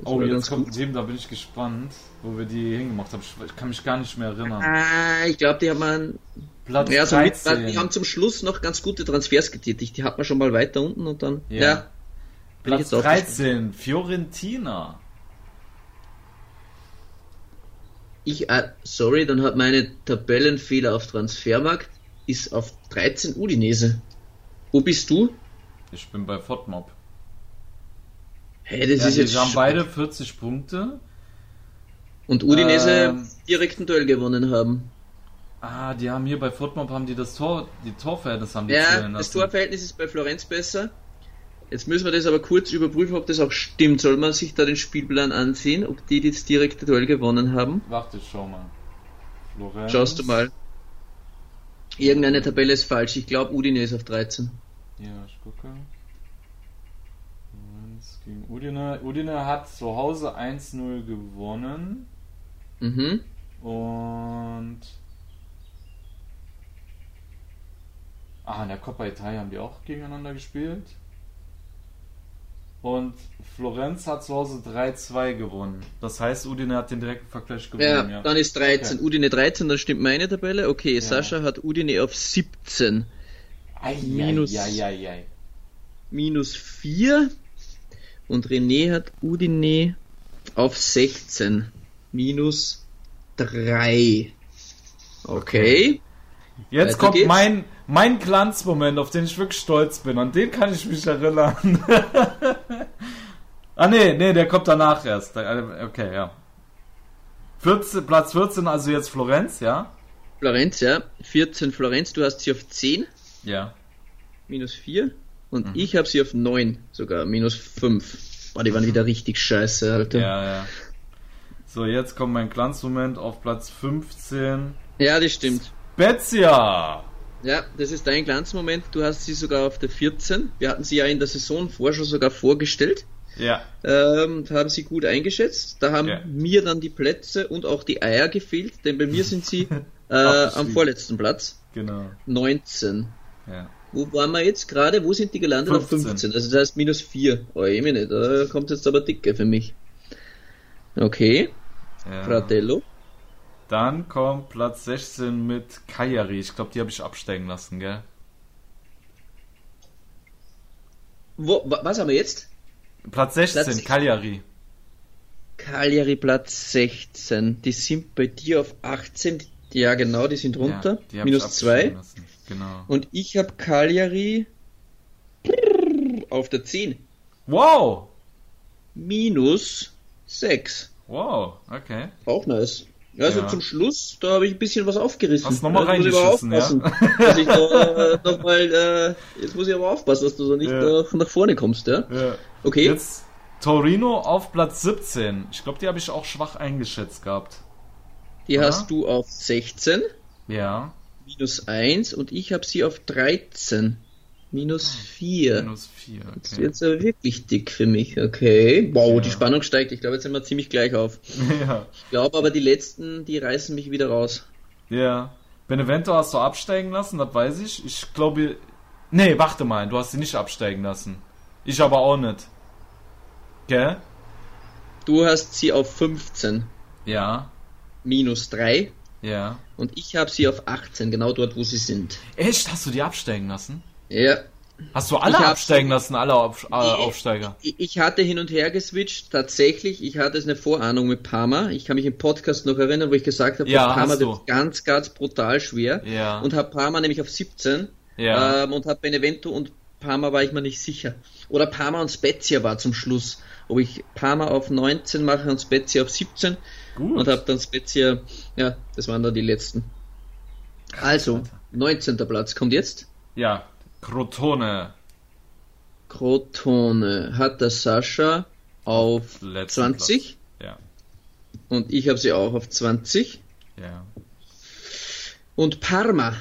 Das Oh, jetzt kommt ein Team, da bin ich gespannt, wo wir die hingemacht haben. Ich kann mich gar nicht mehr erinnern. Ah, ich glaube, die haben einen, Platz ja, so mit, 13. die haben zum Schluss noch ganz gute Transfers getätigt. Die hat man schon mal weiter unten und dann. Ja. Ja. Platz jetzt auch 13, Fiorentina. Ich, äh, sorry, dann hat meine Tabellenfehler auf Transfermarkt ist auf 13 Udinese. Wo bist du? Ich bin bei Fotmob. Hä, das Ja, ist jetzt. haben beide 40 Punkte. Und Udinese Ähm. direkt ein Duell gewonnen haben. Ah, die haben hier bei Fotmob haben die das Tor, die Torverhältnis haben die Ja, das. Torverhältnis ist bei Florenz besser. Jetzt müssen wir das aber kurz überprüfen, ob das auch stimmt. Soll man sich da den Spielplan ansehen, ob die jetzt direkt ein Duell gewonnen haben? Warte, schau mal. Florenz. Schaust du mal. Irgendeine Tabelle ist falsch. Ich glaube, Udinese auf 13. Ja, ich gucke. Gegen Udine. Udine hat zu Hause 1-0 gewonnen. Mhm. Und. Ah, in der Coppa Italia haben die auch gegeneinander gespielt. Und Florenz hat zu Hause 3-2 gewonnen. Das heißt, Udine hat den direkten Vergleich Ja, gewonnen, ja. dann ist 13. Okay. Udine 13, dann stimmt meine Tabelle. Okay, Sascha hat Udine auf 17. Ei, Minus- ei, ei, ei. Minus 4. Und René hat Udine auf 16. Minus 3. Okay. Jetzt Weiter kommt geht's. mein, mein Glanzmoment, auf den ich wirklich stolz bin. An den kann ich mich erinnern. <laughs> ah, nee, nee, der kommt danach erst. Okay, ja. 14, Platz 14, also jetzt Florenz, ja? Florenz, ja. 14 Florenz, du hast sie auf 10. Ja. Minus 4. Und Mhm. ich habe sie auf 9 sogar. Minus 5. Boah, die waren wieder richtig scheiße, Alter. Ja, ja. So, jetzt kommt mein Glanzmoment auf Platz 15. ja das stimmt. Spezia! Ja, das ist dein Glanzmoment. Du hast sie sogar auf der 14. Wir hatten sie ja in der Saison vorher schon sogar vorgestellt. Ja, Ähm, haben sie gut eingeschätzt. Da haben Ja. mir dann die Plätze und auch die Eier gefehlt, denn bei mir sind sie <laughs> äh, am vorletzten Platz. genau. 19. Ja. Wo waren wir jetzt gerade? Wo sind die gelandet? Auf 15. 15. Also das heißt minus 4. Oh, mir nicht. Da kommt jetzt aber dicke für mich. Okay. Ja. Fratello. Dann kommt Platz 16 mit Kajari. Ich glaube, die habe ich absteigen lassen, gell? Wo, wa- was haben wir jetzt? Platz 16, Platz- Cagliari. Cagliari Platz 16. Die sind bei dir auf 18. Ja, genau, die sind runter. Ja, die ich Minus absteigen 2. lassen. Genau. Und ich habe Cagliari auf der 10. Wow! Minus 6. Wow, okay. Auch nice. Also Ja. zum Schluss, da habe ich ein bisschen was aufgerissen. Hast noch mal Jetzt muss ich aber reingeschissen, ja? Dass ich da, äh, <laughs> noch mal, äh, jetzt muss ich aber aufpassen, dass du da nicht Ja. äh, nach vorne kommst, ja? Ja. Okay. Jetzt Torino auf Platz 17. Ich glaube, die habe ich auch schwach eingeschätzt gehabt. Die Oder? hast du auf 16. Ja, Minus 1 und ich habe sie auf 13. Minus 4. Ah, minus 4. Das Okay. wird so wirklich dick für mich, okay. Wow, Ja. die Spannung steigt. Ich glaube, jetzt sind wir ziemlich gleich auf. <laughs> ja. Ich glaube aber, die letzten, die reißen mich wieder raus. ja. Benevento hast du absteigen lassen, das weiß ich. Ich glaube. Nee, warte mal, du hast sie nicht absteigen lassen. Ich aber auch nicht. Gell? Du hast sie auf 15. Ja, Minus 3. ja. Und ich habe sie auf 18, genau dort, wo sie sind. Echt? Hast du die absteigen lassen? Ja. Hast du alle Ich absteigen lassen, alle Auf, äh, Nee. Aufsteiger? Ich ich hatte hin und her geswitcht, tatsächlich. Ich hatte es eine Vorahnung mit Parma. Ich kann mich im Podcast noch erinnern, wo ich gesagt habe, Ja, Parma wird ganz, ganz brutal schwer. Ja. Und habe Parma nämlich auf 17. Ja. Ähm, und habe Benevento und Parma war ich mir nicht sicher. Oder Parma und Spezia war zum Schluss. Ob ich Parma auf 19 mache und Spezia auf 17. Gut. Und habe dann Spezia, ja, das waren dann die letzten. Also, 19. Platz kommt jetzt. Ja, Crotone. Crotone hat der Sascha auf Letzten 20 Platz. und ich habe sie auch auf 20. Ja, ja. Und Parma.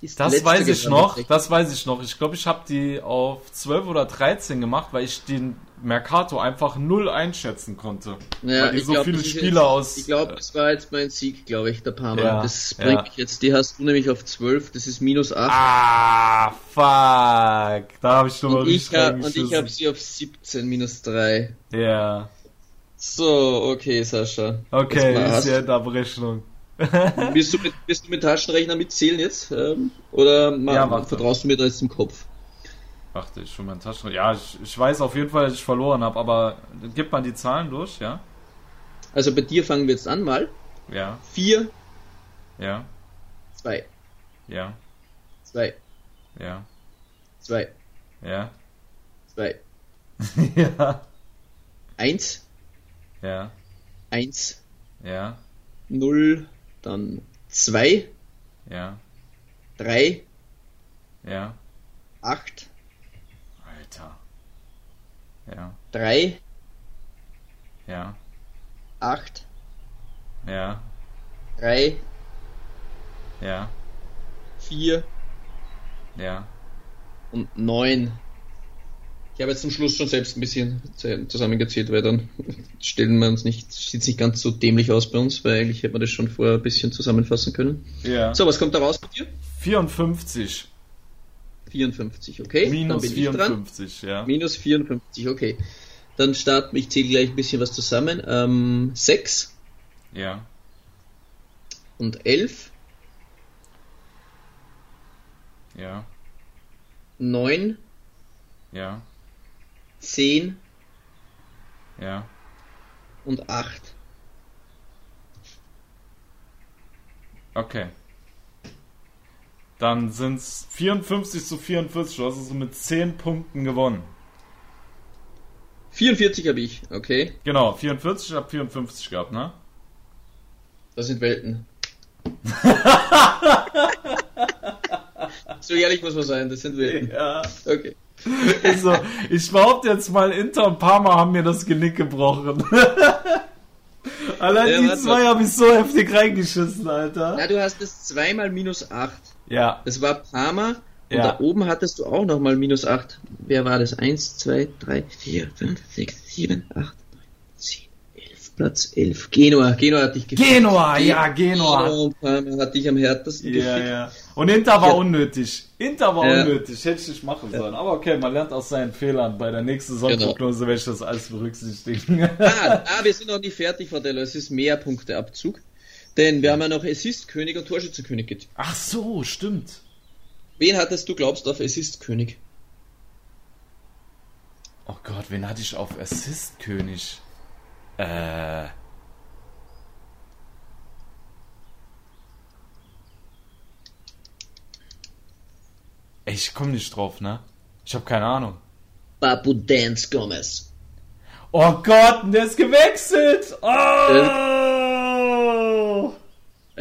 ist Das weiß ich noch, das weiß ich noch. Ich glaube, ich habe die auf 12 oder 13 gemacht, weil ich den Mercato einfach null einschätzen konnte. Ja, weil die ich so glaub, viele Spieler jetzt, aus. Ich glaube, das war jetzt mein Sieg, glaube ich, der Parma. Ja, das ja. bringt mich jetzt. Die hast du nämlich auf 12, das ist minus 8. Ah, fuck. Da habe ich schon mal richtig hab, und ich habe sie auf 17, minus 3. Ja. So, okay, Sascha. Okay, Das ist ja der Abrechnung. Bist du mit, bist du mit Taschenrechner mitzählen jetzt? Ähm, oder ma, Ja, vertraust du mir da jetzt im Kopf? Warte, ich schon mein Taschen. Ja, ich, ich weiß auf jeden Fall, dass ich verloren habe, aber gib mal die Zahlen durch, ja? Also bei dir fangen wir jetzt an mal. Ja, 4, ja, 2, ja, 2, ja, 2, ja, 2, <laughs> ja, 1, ja, 1, ja, 0, dann 2, ja, 3, ja. 8, Alter. Ja, 3, ja, 8, ja, 3, ja, 4 ja. und 9. Ich habe jetzt zum Schluss schon selbst ein bisschen zusammengezählt, weil dann <laughs> stellen wir uns nicht, sieht nicht ganz so dämlich aus bei uns, weil eigentlich hätte man das schon vorher ein bisschen zusammenfassen können. Ja. So, was kommt da raus bei dir? 54. 54, okay. Minus dann bin ich dran. 54, ja. Minus 54, okay. Dann starten, ich zähle gleich ein bisschen was zusammen. Ähm, 6 Ja, und 11, ja, 9, ja, 10 ja. und 8. Okay. Dann sind's 54 zu 44. Du hast also mit 10 Punkten gewonnen. 44 habe ich, okay. Genau, 44, ich hab 54 gehabt, ne? Das sind Welten. <laughs> so ehrlich muss man sein, das sind Welten. Ja. Okay. Also, ich behaupte jetzt mal, Inter und Parma haben mir das Genick gebrochen. <laughs> Allein Ja, die zwei habe ich so heftig reingeschissen, Alter. Na, du hast es zweimal minus 8. Ja, Das war Parma. Und Ja. da oben hattest du auch nochmal minus 8. Wer war das? 1, 2, 3, 4, 5, 6, 7, 8, 9, 10, 11. Platz 11. Genua. Genua hat dich gefickt. Genua, ja, Genua. und Parma hat dich am härtesten Ja, gefickt. ja. Und Inter war Ja. unnötig. Inter war Ja. unnötig. Hätte ich nicht machen sollen. Aber okay, man lernt aus seinen Fehlern. Bei der nächsten Genau. Sonnenprognose werde ich das alles berücksichtigen. <laughs> Ah, ah, wir sind noch nicht fertig, Fratello. Es ist mehr Punkteabzug. Denn wir haben ja noch Assist-König und Torschützenkönig getippt. Ach so, stimmt. Wen hattest du, glaubst auf Assist-König? Oh Gott, wen hatte ich auf Assist-König? Äh. Ich komme nicht drauf, ne? Ich habe keine Ahnung. Papu Dance Gomez. Oh Gott, der ist gewechselt! Oh!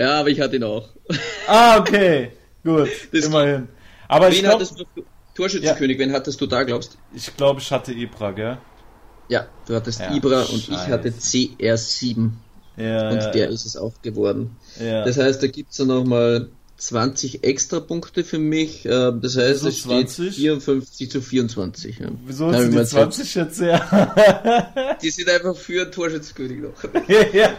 Ja, aber ich hatte ihn auch. Ah, okay. Gut, <laughs> Das- immerhin. Aber ich Wen glaube, hattest du? Torschützenkönig, wen hattest du da, glaubst ich, glaub, ich hatte Ibra, gell? Ja, du hattest Ja, Ibra und ich hatte CR7 Ja, und ja, der ist es auch geworden. ja. Das heißt, da gibt's dann nochmal 20 extra Punkte für mich. äh, Das heißt, Wieso es steht 20? 54 zu 24. Ja. Wieso Ja, hast du die man 20 jetzt her? Die sind einfach für einen Torschützenkönig noch. <laughs> ja.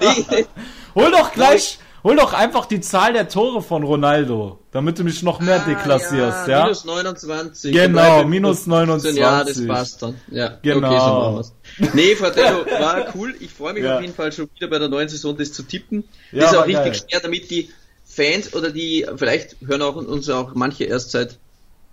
<laughs> Hol doch gleich, hol doch einfach die Zahl der Tore von Ronaldo, damit du mich noch mehr deklassierst, ja? Ah, Minus 29. Genau, Dabei minus 29. Ja, das passt dann. Ja, Genau. okay, so wir's. Nee, Fratello, <laughs> war cool. Ich freue mich Ja. auf jeden Fall schon wieder bei der neuen Saison, das zu tippen. Ja, ist war auch richtig geil. schwer, damit die Fans oder die, vielleicht hören auch uns auch manche erst seit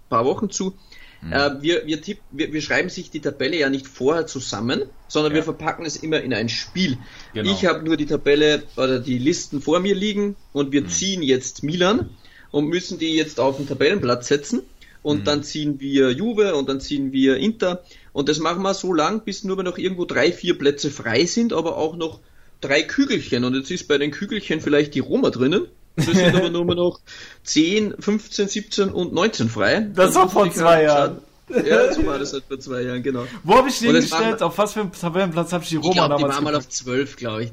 paar Wochen zu. Mhm. Äh, wir, wir, tipp, wir, wir schreiben sich die Tabelle ja nicht vorher zusammen, sondern Ja. wir verpacken es immer in ein Spiel. Genau. Ich habe nur die Tabelle oder die Listen vor mir liegen und Mhm. wir ziehen jetzt Milan und müssen die jetzt auf den Tabellenplatz setzen. Und Mhm. dann ziehen wir Juve und dann ziehen wir Inter. Und das machen wir so lang, bis nur noch irgendwo drei, vier Plätze frei sind, aber auch noch drei Kügelchen. Und jetzt ist bei den Kügelchen vielleicht die Roma drinnen. Es sind aber nur noch 10, 15, 17 und 19 frei. Das war Dann vor ich zwei Jahren. Ja, so war das halt vor zwei Jahren, genau. Wo habe ich den gestellt? Auf was für einen Tabellenplatz habe ich die Ich Roma glaube, die damals waren mal auf 12, glaube <laughs> ich.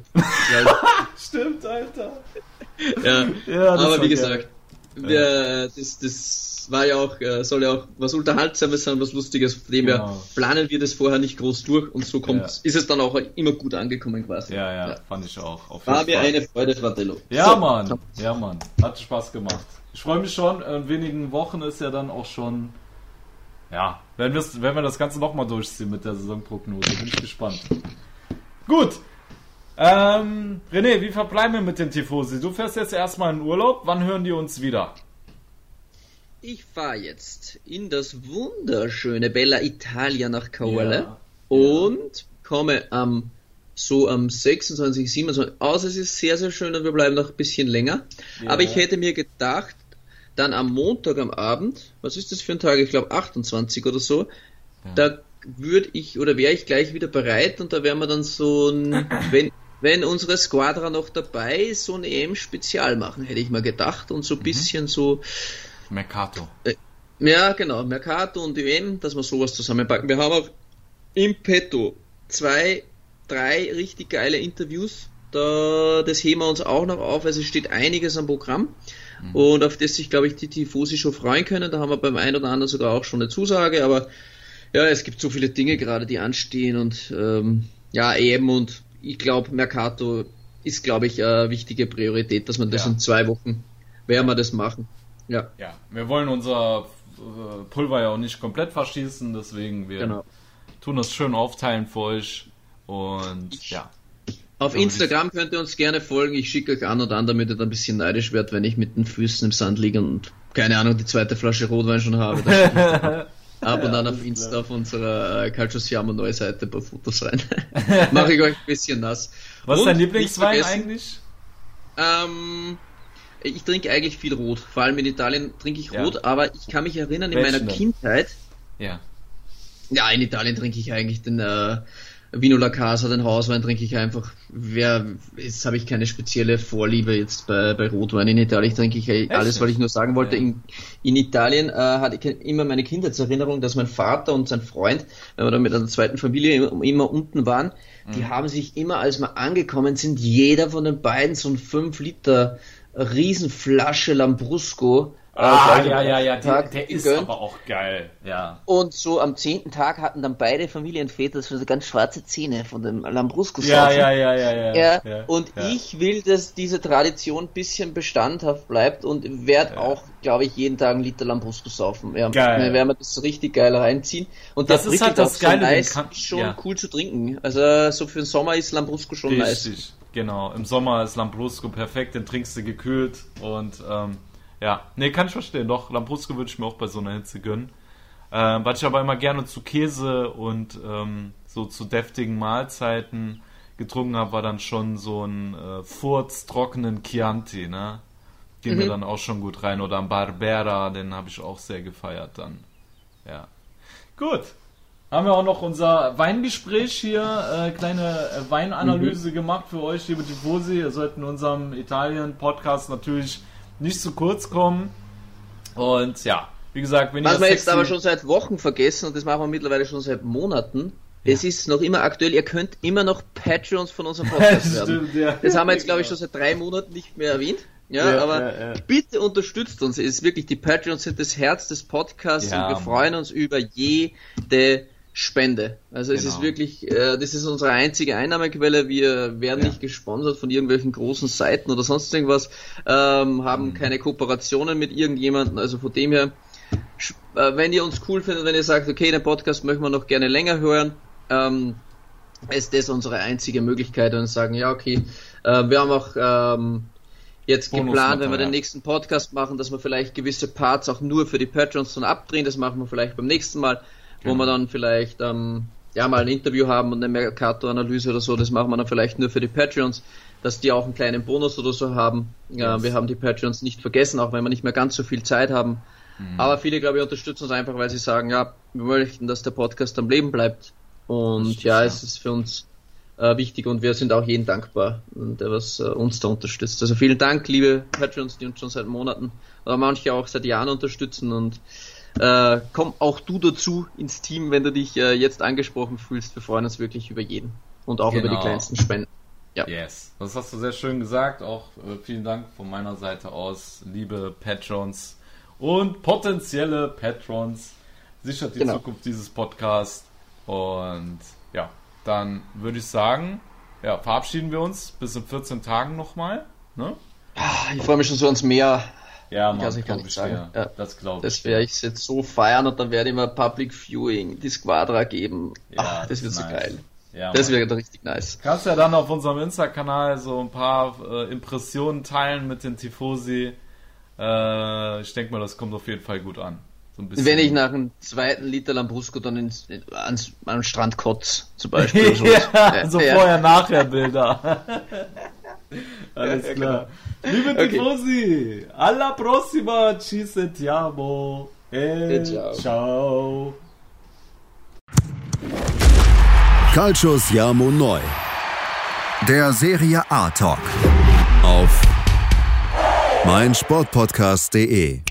Stimmt, Alter. ja. Ja, aber war wie gesagt, wir, das, das war ja auch, äh, soll ja auch was Unterhaltsames sein, was Lustiges, von dem Genau. wir planen wir das vorher nicht groß durch und so kommt, Ja. ist es dann auch immer gut angekommen quasi. Ja, ja, fand ich auch. Auf War mir eine Freude, Fratello. Ja, So, Mann. Ja, Mann. Hat Spaß gemacht. Ich freue mich schon. In wenigen Wochen ist ja dann auch schon. Ja, wir's, werden wir das Ganze nochmal durchziehen mit der Saisonprognose. Bin ich gespannt. Gut. Ähm, René, wie verbleiben wir mit den Tifosi? Du fährst jetzt erstmal in Urlaub. Wann hören die uns wieder? Ich fahre jetzt in das wunderschöne Bella Italia nach Kaole Ja. und komme am so am 26, 27 aus. Es ist sehr, sehr schön und wir bleiben noch ein bisschen länger. Ja. Aber ich hätte mir gedacht, dann am Montag am Abend, was ist das für ein Tag? Ich glaube 28 oder so, da würde ich oder wäre ich gleich wieder bereit und da wären wir dann so ein, <coughs> wenn, wenn unsere Squadra noch dabei ist, so ein EM-Spezial machen, hätte ich mal gedacht und so ein bisschen so Mercato. ja, genau, Mercato und EM, dass wir sowas zusammenpacken. Wir haben auch im Petto zwei, drei richtig geile Interviews. Da, das heben wir uns auch noch auf, also es steht einiges am Programm und auf das sich, glaube ich, die Tifosi schon freuen können. Da haben wir beim einen oder anderen sogar auch schon eine Zusage, aber ja, es gibt so viele Dinge gerade, die anstehen und ähm, ja, EM und ich glaube, Mercato ist, glaube ich, eine wichtige Priorität, dass man das Ja. in zwei Wochen werden wir das machen. Ja, Ja, wir wollen unser äh, Pulver ja auch nicht komplett verschießen, deswegen wir genau. tun das schön aufteilen für euch. Und ja. Auf Aber Instagram könnt ihr uns gerne folgen. Ich schicke euch an und an, damit ihr dann ein bisschen neidisch werdet, wenn ich mit den Füßen im Sand liege und keine Ahnung, die zweite Flasche Rotwein schon habe. <laughs> Ab und an auf Insta auf unserer äh, Calcio Siamo neue Seite ein paar Fotos rein. <laughs> Mache ich euch ein bisschen nass. Was ist dein Lieblingswein eigentlich? Ähm, ich trinke eigentlich viel Rot. Vor allem in Italien trinke ich Ja. Rot, aber ich kann mich erinnern, in Welchen meiner denn? Kindheit, Ja. Ja, in Italien trinke ich eigentlich den äh, Vino La Casa, den Hauswein trinke ich einfach. Wer, jetzt habe ich keine spezielle Vorliebe jetzt bei, bei Rotwein. In Italien trinke ich äh, alles, nicht? weil ich nur sagen wollte, Ja. in, in Italien äh, hatte ich immer meine Kindheitserinnerung, dass mein Vater und sein Freund, wenn wir dann mit einer zweiten Familie immer, immer unten waren, die Mhm. haben sich immer, als wir angekommen sind, jeder von den beiden so ein 5 Liter Riesenflasche Lambrusco Ah, ja, ja, ja, der, der ist aber auch geil, ja. Und so am zehnten Tag hatten dann beide Familienväter so ganz schwarze Zähne von dem Lambrusco ja, ja, ja, ja, ja, ja. ja und ja. ich will, dass diese Tradition ein bisschen bestandhaft bleibt und werde ja. auch, glaube ich, jeden Tag einen Liter Lambrusco saufen. Ja, geil. Dann werden wir das so richtig geil reinziehen. Und das ist halt das Geile, so nice, kann, schon cool zu trinken. Also so für den Sommer ist Lambrusco schon richtig. nice. Genau, im Sommer ist Lambrusco perfekt, den trinkst du gekühlt und ähm, ja, nee, kann ich verstehen. Doch, Lambrusco würde ich mir auch bei so einer Hitze gönnen. Ähm, was ich aber immer gerne zu Käse und ähm, so zu deftigen Mahlzeiten getrunken habe, war dann schon so ein äh, furztrockenen Chianti, ne? Ging mhm. mir dann auch schon gut rein. Oder ein Barbera, den habe ich auch sehr gefeiert dann. Ja. Gut. Haben wir auch noch unser Weingespräch hier, äh, kleine äh, Weinanalyse mhm. gemacht für euch, liebe Tifosi. Ihr sollt in unserem Italien-Podcast natürlich nicht zu kurz kommen. Und ja, wie gesagt, wenn Was wir jetzt aber schon seit Wochen vergessen, und das machen wir mittlerweile schon seit Monaten, ja. es ist noch immer aktuell, ihr könnt immer noch Patreons von unserem <laughs> Podcast werden. Stimmt, ja. Das haben wir jetzt, glaube ich, schon seit drei Monaten nicht mehr erwähnt. Ja, ja aber bitte unterstützt uns. Es ist wirklich, die Patreons sind das Herz des Podcasts und wir freuen uns über jede Spende. Also genau. es ist genau. wirklich, äh, das ist unsere einzige Einnahmequelle. Wir werden ja. nicht gesponsert von irgendwelchen großen Seiten oder sonst irgendwas, ähm, haben mhm. keine Kooperationen mit irgendjemandem. Also von dem her, äh, wenn ihr uns cool findet, wenn ihr sagt, okay, den Podcast möchten wir noch gerne länger hören, ähm, ist das unsere einzige Möglichkeit und sagen, ja, okay, äh, wir haben auch ähm, jetzt geplant, wenn wir den nächsten Podcast machen, dass wir vielleicht gewisse Parts auch nur für die Patrons dann abdrehen. Das machen wir vielleicht beim nächsten Mal wo wir dann vielleicht ähm, ja mal ein Interview haben und eine Mercato-Analyse oder so, das machen wir dann vielleicht nur für die Patreons, dass die auch einen kleinen Bonus oder so haben. Ja, wir haben die Patreons nicht vergessen, auch wenn wir nicht mehr ganz so viel Zeit haben. Mhm. Aber viele, glaube ich, unterstützen uns einfach, weil sie sagen, ja, wir möchten, dass der Podcast am Leben bleibt. Und ja, es ist für uns äh, wichtig und wir sind auch jeden dankbar, der was äh, uns da unterstützt. Also vielen Dank, liebe Patreons, die uns schon seit Monaten oder manche auch seit Jahren unterstützen und äh, komm auch du dazu ins Team, wenn du dich äh, jetzt angesprochen fühlst. Wir freuen uns wirklich über jeden und auch genau. über die genau. kleinsten Spenden. Ja. Yes, das hast du sehr schön gesagt. Auch äh, vielen Dank von meiner Seite aus, liebe Patrons und potenzielle Patrons. Sichert die genau. Zukunft dieses Podcasts. Und ja, dann würde ich sagen, ja, verabschieden wir uns bis in 14 Tagen nochmal. Ne? Ah, ich freue mich schon so ans Meer. Ja, man, kann ich gar nicht sagen. Ja, das glaube ich. Das werde ich jetzt so feiern und dann werde ich mir Public Viewing, die Squadra geben. Ja, Ach, das, wird so nice. geil. Ja, das wäre richtig nice. Kannst ja dann auf unserem Insta-Kanal so ein paar äh, Impressionen teilen mit den Tifosi. Äh, ich denke mal, das kommt auf jeden Fall gut an. So Wenn ich nach einem zweiten Liter Lambrusco dann ins, ans, am Strand kotz, zum <laughs> Beispiel. so ja, so vorher-nachher-Bilder. <laughs> Alles klar. Genau. Liebe okay. Tifosi, alla prossima, ci sentiamo. E, ciao. ciao. Calcio Siamo Neu. Der Serie A Talk. Auf meinsportpodcast.de